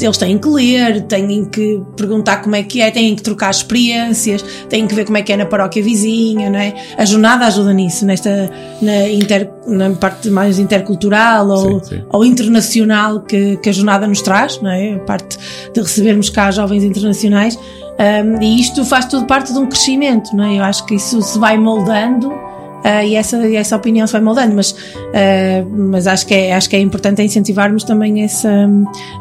Eles têm que ler, têm que perguntar como é que é, têm que trocar experiências, têm que ver como é que é na paróquia vizinha, não é? A jornada ajuda nisso, nesta na, inter- na parte mais intercultural ou, Sim, sim. ou internacional que, que a jornada nos traz, não é? A parte de recebermos cá jovens internacionais. Um, e isto faz tudo parte de um crescimento, não é? Eu acho que isso se vai moldando ah, e, essa, e essa opinião se vai moldando, mas, ah, mas acho, que é, acho que é importante incentivarmos também essa,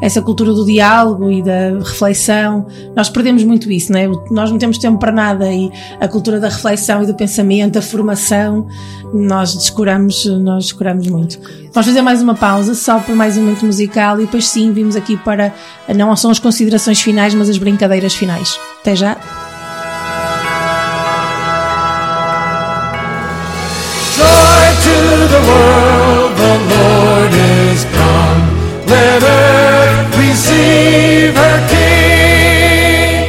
essa cultura do diálogo e da reflexão. Nós perdemos muito isso, não é? Nós não temos tempo para nada e a cultura da reflexão e do pensamento, da formação, nós descuramos, nós descuramos muito. Vamos fazer mais uma pausa, só por mais um momento musical e depois sim vimos aqui para, não são as considerações finais, mas as brincadeiras finais. Até já. World, the Lord is come. Let earth receive her King.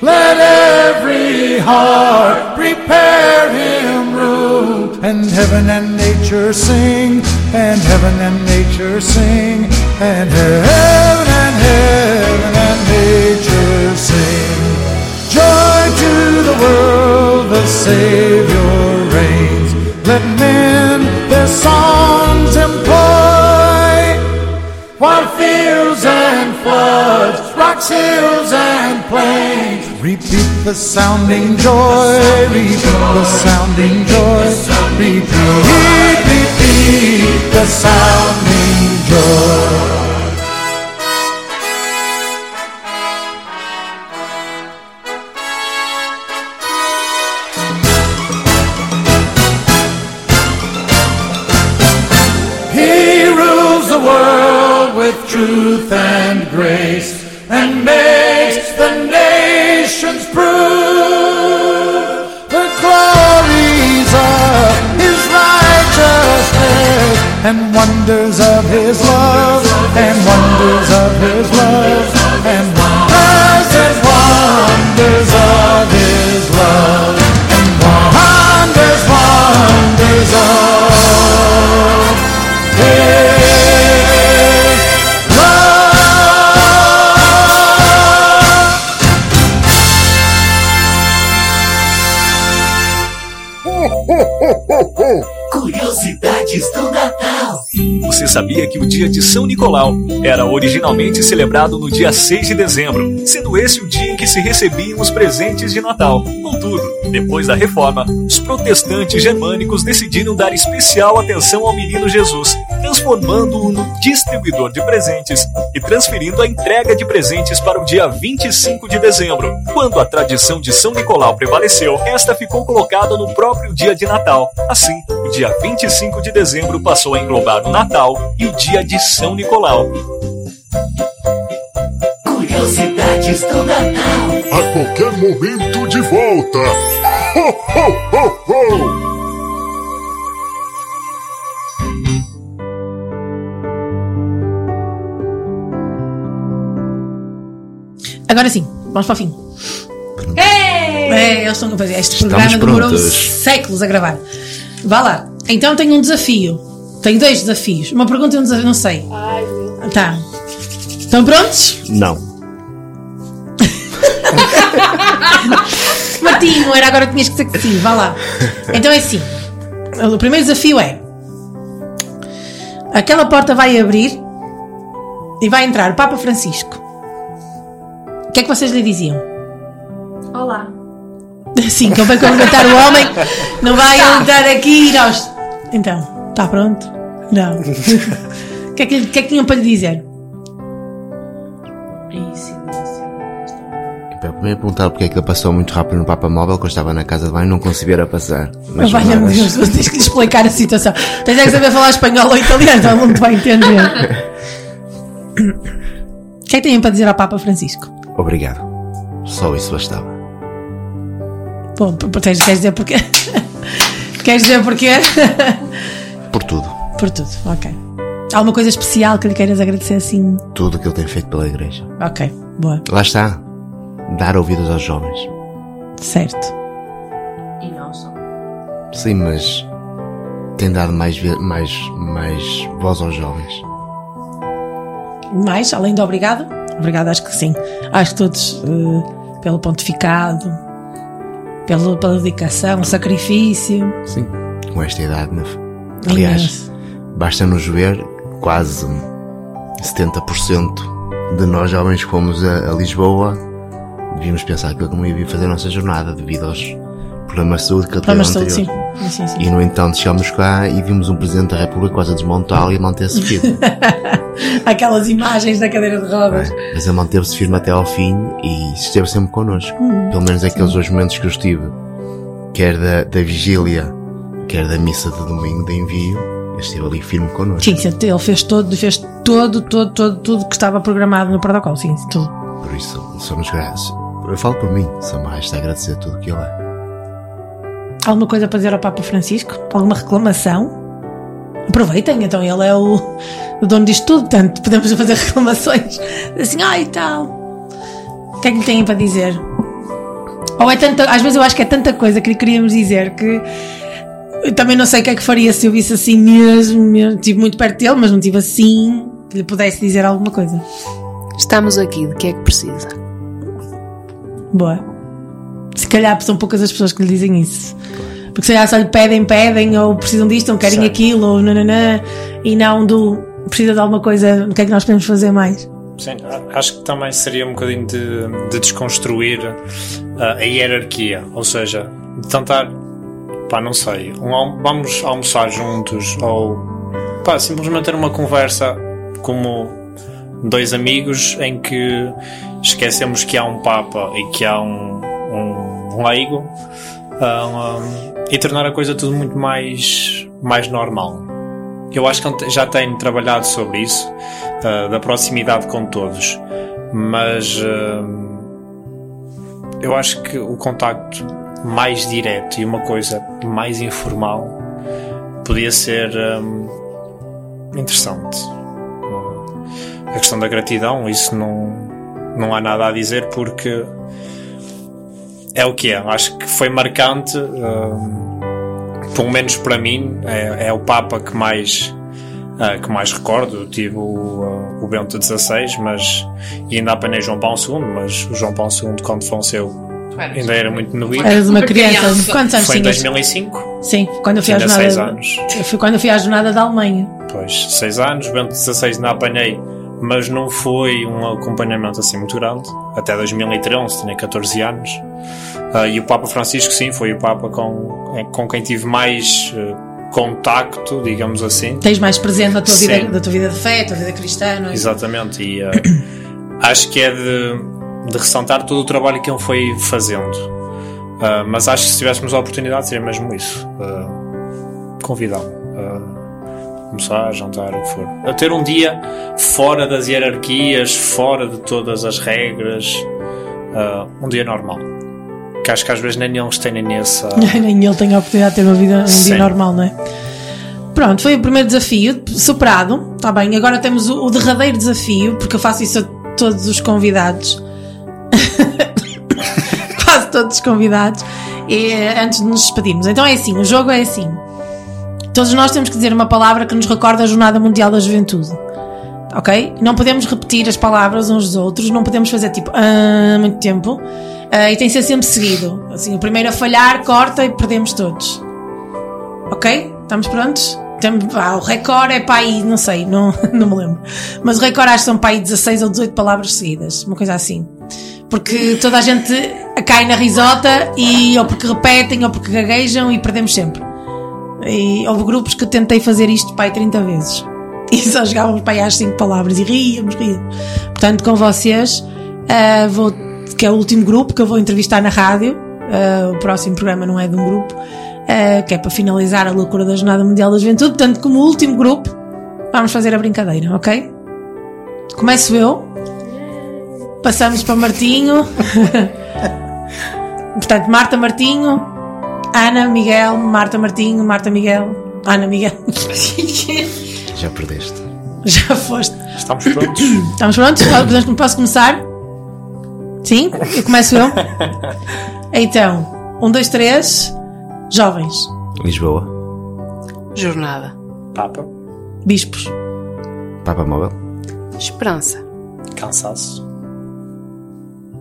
Let every heart prepare him room. And heaven and nature sing, and heaven and nature sing, and heaven and heaven and nature sing. Joy to the world, the Savior. Let men their songs employ, while fields and floods, rocks, hills and plains. Repeat the sounding joy, repeat the sounding joy, repeat, repeat the sounding joy. Truth and grace and makes the nations prove the glories of his righteousness and wonders of his love and wonders of his love and wonders and wonders of his love and wonders, wonders of his Curiosidades do Natal. Você sabia que o dia de São Nicolau era originalmente celebrado no dia 6 de dezembro, sendo esse o dia em que se recebiam os presentes de Natal? Contudo, Depois da reforma, os protestantes germânicos decidiram dar especial atenção ao menino Jesus, transformando-o no distribuidor de presentes e transferindo a entrega de presentes para o dia 25 de dezembro. Quando a tradição de São Nicolau prevaleceu, esta ficou colocada no próprio dia de Natal. Assim, o dia 25 de dezembro passou a englobar Natal e o dia de São Nicolau. Curiosidades do Natal. A qualquer momento de volta. Ho, ho, ho, ho! Agora sim, vamos para o fim. É, eles estão a fazer. Este Estamos programa demorou prontos. séculos a gravar. Vá lá. Então tenho um desafio. Tenho dois desafios. Uma pergunta e um desafio, não sei. Tá. Estão prontos? Não. Martinho, era agora que tinhas que dizer que sim. Vá lá. Então é assim. O primeiro desafio é: aquela porta vai abrir e vai entrar o Papa Francisco. O que é que vocês lhe diziam? Olá. Sim, que ele vai cumprimentar o homem, não vai entrar aqui e nós. Então, está pronto? Não. O que, é que, que é que tinham para lhe dizer? Eu primeiro perguntar porque é que ele passou muito rápido no Papa Móvel, que eu estava na casa de banho e não consegui ver a passar. Mas valha-me Deus, você tens que lhe explicar a situação. Tens é que saber falar espanhol ou italiano, então não te vai entender. O que é que têm para dizer ao Papa Francisco? Obrigado. Só isso bastava. Bom, tens, queres dizer porquê? queres dizer porquê? Por tudo. Por tudo, ok. Alguma coisa especial que lhe queiras agradecer assim? Tudo que ele tem feito pela igreja. Ok, boa. Lá está. Dar ouvidos aos jovens. Certo. E não só. Sim, mas tem dado mais, mais, mais voz aos jovens. Mais, além do obrigado? Obrigado, acho que sim. Acho que todos, eh, pelo pontificado, pelo, pela dedicação, sacrifício. Sim. Com esta idade, né? Aliás, basta-nos ver quase 70% de nós jovens que fomos a, a Lisboa devíamos pensar que não ia fazer a nossa jornada devido aos problemas de saúde que Problemas de saúde, sim. Sim, sim. E no entanto chegamos cá e vimos um Presidente da República quase a desmontá-lo e a manter-se firme. Aquelas imagens da cadeira de rodas. Mas ele manteve-se firme até ao fim e esteve sempre connosco. Hum, Pelo menos aqueles dois momentos que eu estive, quer da, da vigília, quer da missa de domingo de envio, ele esteve ali firme connosco. Sim, sim, ele fez todo, fez todo, todo, todo, tudo que estava programado no protocolo, sim, tudo. Por isso, somos gratos. Eu falo por mim, só me resta agradecer tudo que ele é. Alguma coisa para dizer ao Papa Francisco? Alguma reclamação? Aproveitem, então ele é o, o dono disto tudo, portanto podemos fazer reclamações assim, ai e tal. O que é que lhe têm para dizer? Ou é tanta, às vezes eu acho que é tanta coisa que lhe queríamos dizer que eu também não sei o que é que faria se eu visse assim mesmo, mesmo. Estive muito perto dele, mas não estive assim que lhe pudesse dizer alguma coisa. Estamos aqui, de que é que precisa? Boa. Se calhar são poucas as pessoas que lhe dizem isso. Porque se calhar só lhe pedem, pedem, ou precisam disto, ou querem Certo. aquilo, ou nananã, e não do precisa de alguma coisa, o que é que nós podemos fazer mais? Sim, acho que também seria um bocadinho de, de desconstruir ah, a hierarquia, ou seja, de tentar, pá, não sei, um vamos almoçar juntos ou pá, simplesmente ter uma conversa como dois amigos em que esquecemos que há um Papa e que há um, um, um leigo um, e tornar a coisa tudo muito mais, mais normal. Eu acho que já tenho trabalhado sobre isso, uh, da proximidade com todos, mas uh, eu acho que o contacto mais direto e uma coisa mais informal podia ser um, interessante. Uh, a questão da gratidão, isso não, não há nada a dizer porque é o que é. Acho que foi marcante. um, pelo menos para mim, é, é o Papa que mais, ah, que mais recordo. Tive o, ah, o Bento XVI, mas, e ainda apanhei João Paulo II, mas o João Paulo II, quando faleceu, ainda era muito novinho. Eras uma criança. Quantos anos Foi em tinhas? 2005. Sim, quando eu fui à jornada. seis anos. Eu fui quando eu fui à jornada da Alemanha. Pois, 6 anos, Bento XVI ainda apanhei, mas não foi um acompanhamento assim muito grande. Até 2013, tinha 14 anos. Ah, e o Papa Francisco, sim, foi o Papa com, eh, com quem tive mais eh, contacto, digamos assim. Tens mais presente na tua, Sim. vida, da tua vida de fé, tua vida cristã, não é? Exatamente, e eh, acho que é de, de ressaltar todo o trabalho que ele foi fazendo. Ah, mas acho que se tivéssemos a oportunidade, seria mesmo isso: ah, convidá-lo a almoçar, jantar, o que for. A ter um dia fora das hierarquias, fora de todas as regras, ah, um dia normal. Que acho que às vezes nem eles têm nessa. Nem ele tem a oportunidade de ter uma vida, um Sim. dia normal, não é? Pronto, foi o primeiro desafio, superado, está bem. Agora temos o, o derradeiro desafio, porque eu faço isso a todos os convidados. Quase todos os convidados. E, eh, antes de nos despedirmos. Então é assim: o jogo é assim. Todos nós temos que dizer uma palavra que nos recorda a Jornada Mundial da Juventude. Ok? Não podemos repetir as palavras uns dos outros, não podemos fazer tipo "Ah", muito tempo. Ah, e tem que ser sempre seguido. Assim, o primeiro a falhar, corta e perdemos todos. Ok? Estamos prontos? Tem, ah, o recorde é para aí, não sei, não, não me lembro. Mas o recorde acho que são para aí 16 ou 18 palavras seguidas, uma coisa assim. Porque toda a gente cai na risota e ou porque repetem ou porque gaguejam e perdemos sempre. E houve grupos que tentei fazer isto aí 30 vezes. E só chegávamos para aí às 5 palavras e ríamos, ríamos. Portanto, com vocês, ah, vou, que é o último grupo que eu vou entrevistar na rádio. ah, o próximo programa não é de um grupo, ah, que é para finalizar a loucura da Jornada Mundial da Juventude. Portanto, como último grupo, vamos fazer a brincadeira, ok? Começo eu. Passamos para Martinho. Portanto, Marta Martinho, Ana Miguel, Marta Martinho, Marta Miguel, Ana Miguel. Já perdeste. Já foste. Estamos prontos. Estamos prontos? Posso- Posso começar? Sim? Eu começo eu? Então, um, dois, três. Jovens. Lisboa. Jornada. Papa. Bispos. Papa Móvel. Esperança. Cansaço.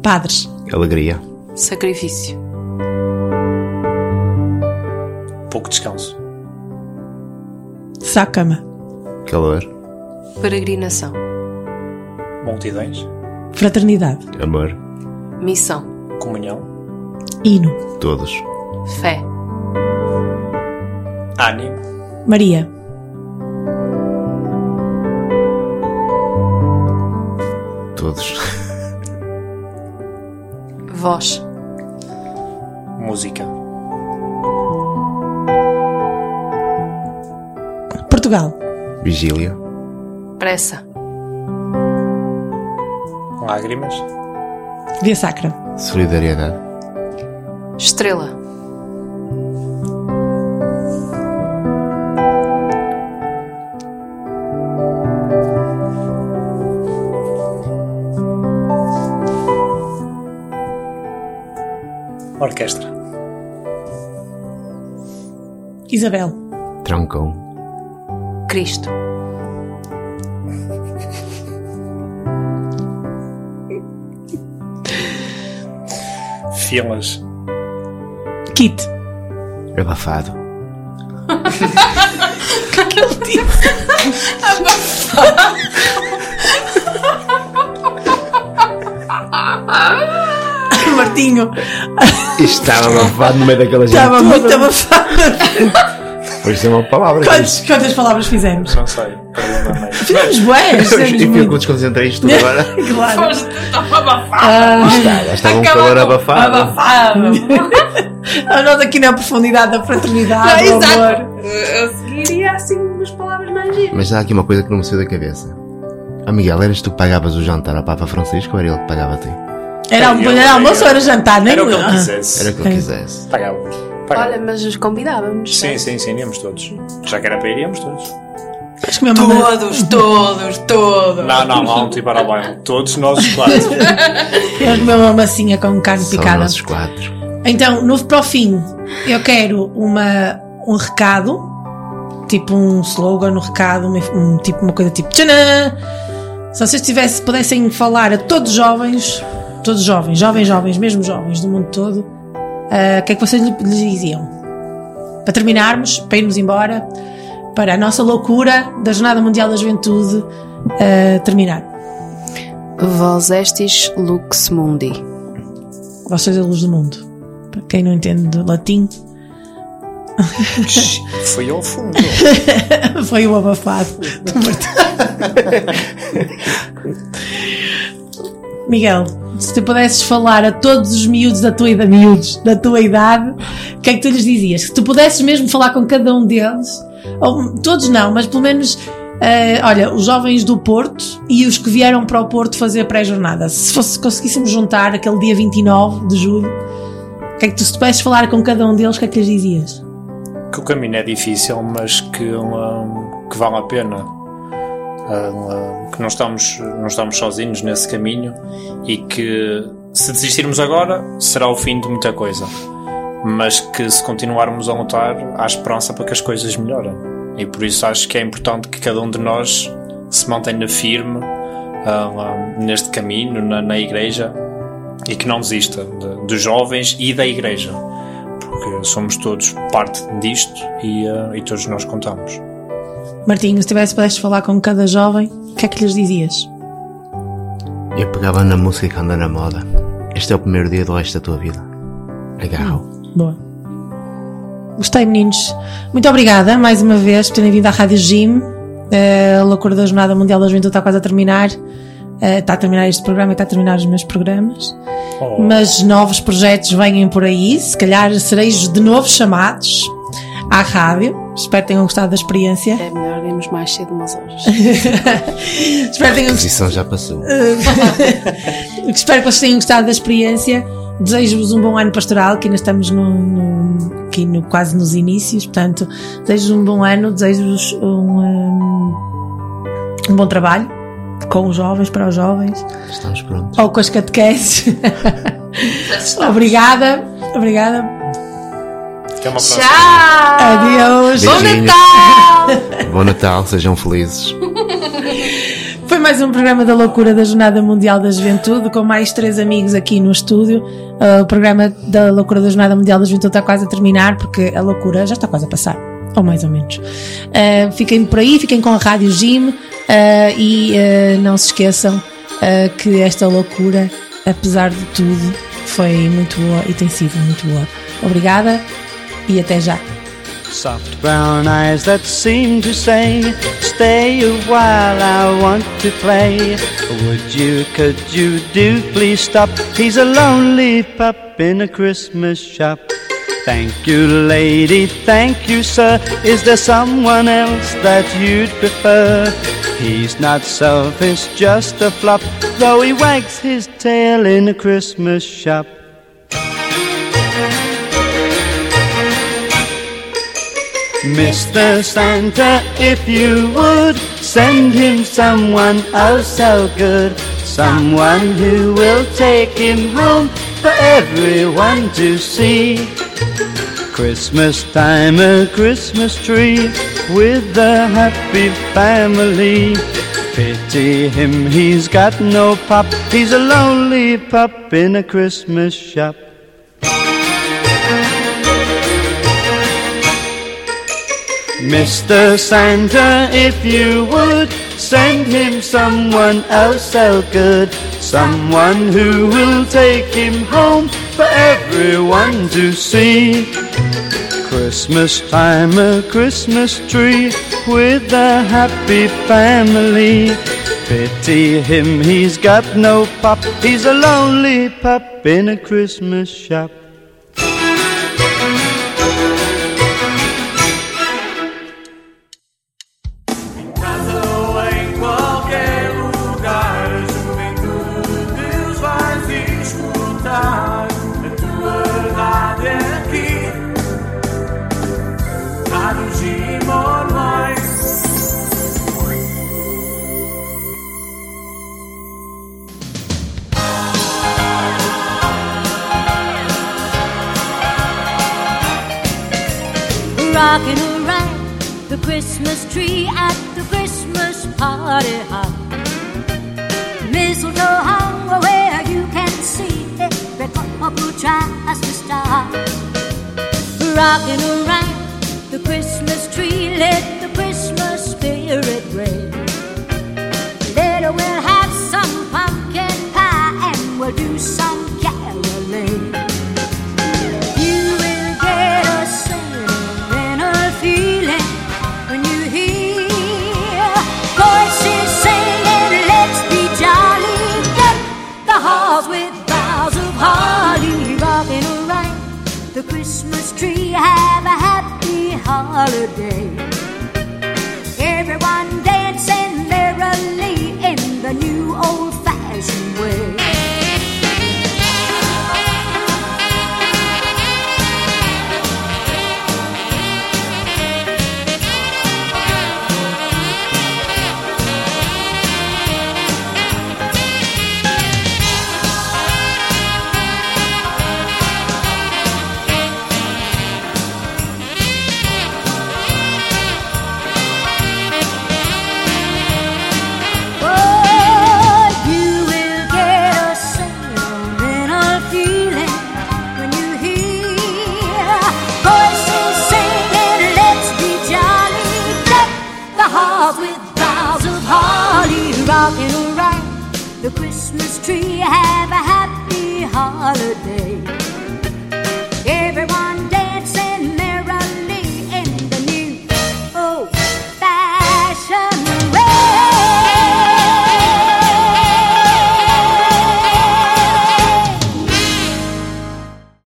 Padres. Alegria. Sacrifício. Pouco descanso. Sacama. Calor. Peregrinação. Multidões. Fraternidade. Amor. Missão. Comunhão. Hino. Todos. Fé. Ânimo. Maria. Todos. Voz. Música. Portugal. Vigília. Pressa. Lágrimas. Via Sacra. Solidariedade. Estrela. Orquestra. Isabel. Trancão. Cristo. Filas. Kit. Abafado. O que é que ele disse? Martinho. Estava abafado no meio daquela gente. Estava muito abafado. Foi ser uma palavra. Quantas, quantas palavras fizemos? Não sei. Fizemos fizemos E muito. fico desconcentrei isto tudo agora. Claro. Estava abafado. Ah, estava um calor abafado. Abafado. Ah, Nós aqui na profundidade da fraternidade, Não, do amor. exato. Eu seguiria assim umas palavras mais giras. Mas há aqui uma coisa que não me saiu da cabeça. Ah, Miguel, eras tu que pagavas o jantar ao Papa Francisco ou era ele que pagava a ti? Era, almo- era almoço ou era jantar? Nem Era o que ele quisesse. Era o que ele quisesse. Pagava. Pagava. Olha, mas convidávamos. Sim, sim, sim, íamos todos. Já que era para ir, íamos todos. Acho que mesmo Todos, todos, todos. Não, não, não um tipo para baile. Todos nós os quatro. Eu comi uma massinha com carne Só picada. nossos quatro. Então, no, para o fim, eu quero uma, um recado, tipo um slogan, um recado, um, um- tipo uma coisa tipo tchanã! Se vocês tivessem, pudessem falar a todos os jovens, todos os jovens, jovens, jovens, mesmo jovens do mundo todo, ah, o que é que vocês lhe- lhes diziam? Para terminarmos, para irmos embora, para a nossa loucura da Jornada Mundial da Juventude ah, terminar. Vós estis lux mundi. Vós sois a luz do mundo. para quem não entende do latim. Foi ao fundo. Foi o abafado. Miguel, se tu pudesses falar a todos os miúdos da tua idade, miúdos da tua idade, o que é que tu lhes dizias? Se tu pudesses mesmo falar com cada um deles, ou todos não, mas pelo menos, eh, olha, os jovens do Porto e os que vieram para o Porto fazer pré-jornada. Se fosse, conseguíssemos juntar aquele dia 29 de julho, o que é que tu, se pudesses falar com cada um deles, o que é que lhes dizias? que o caminho é difícil, mas que, um, que vale a pena. Um, que não estamos, não estamos sozinhos nesse caminho e que se desistirmos agora será o fim de muita coisa. Mas que se continuarmos a lutar, há esperança para que as coisas melhorem. E por isso acho que é importante que cada um de nós se mantenha firme um, neste caminho, na, na igreja, e que não desista de- dos jovens e da igreja porque somos todos parte disto e, eh, e todos nós contamos. Martinho, se tivesse pudesses falar com cada jovem, o que é que lhes dizias? Eu pegava na música que anda na moda. Este é o primeiro dia do resto da tua vida. Agarrou. Boa. Gostei, meninos. Muito obrigada mais uma vez por terem vindo à Rádio Gym. Eh, a loucura da Jornada Mundial da Juventude está quase a terminar. Eh, está a terminar este programa e está a terminar os meus programas. Oh. Mas novos projetos vêm por aí. Se calhar sereis de novo chamados à rádio. Espero que tenham gostado da experiência. É melhor irmos mais cedo umas horas. Espero que tenham A posição já passou. Espero que vocês tenham gostado da experiência. Desejo-vos um bom ano pastoral, que ainda estamos no, no- aqui no, quase nos inícios. Portanto, desejo-vos um bom ano, desejo-vos um, um, um bom trabalho com os jovens, para os jovens, Estamos prontos. ou com as catequeses. obrigada, obrigada. Até uma próxima. Tchau! Adeus. Bom Beijinhos. Natal! Bom Natal, sejam felizes. Foi mais um programa da loucura da Jornada Mundial da Juventude, com mais três amigos aqui no estúdio. Uh, o programa da loucura da Jornada Mundial da Juventude está quase a terminar, porque a loucura já está quase a passar, ou mais ou menos. Uh, fiquem por aí, fiquem com a Rádio Jim uh, e uh, não se esqueçam uh, que esta loucura, apesar de tudo, foi muito boa e tem sido muito boa. Obrigada Soft brown eyes that seem to say, Stay a while, I want to play. Would you, could you do, please stop? He's a lonely pup in a Christmas shop. Thank you, lady, thank you, sir. Is there someone else that you'd prefer? He's not selfish, just a flop, though he wags his tail in a Christmas shop. Mr. Santa, if you would send him someone oh so good, someone who will take him home for everyone to see. Christmas time, a Christmas tree with a happy family. Pity him, he's got no pop, he's a lonely pup in a Christmas shop. Mr. Santa, if you would send him someone else so good, someone who will take him home for everyone to see. Christmas time, a Christmas tree with a happy family. Pity him, he's got no pop, he's a lonely pup in a Christmas shop.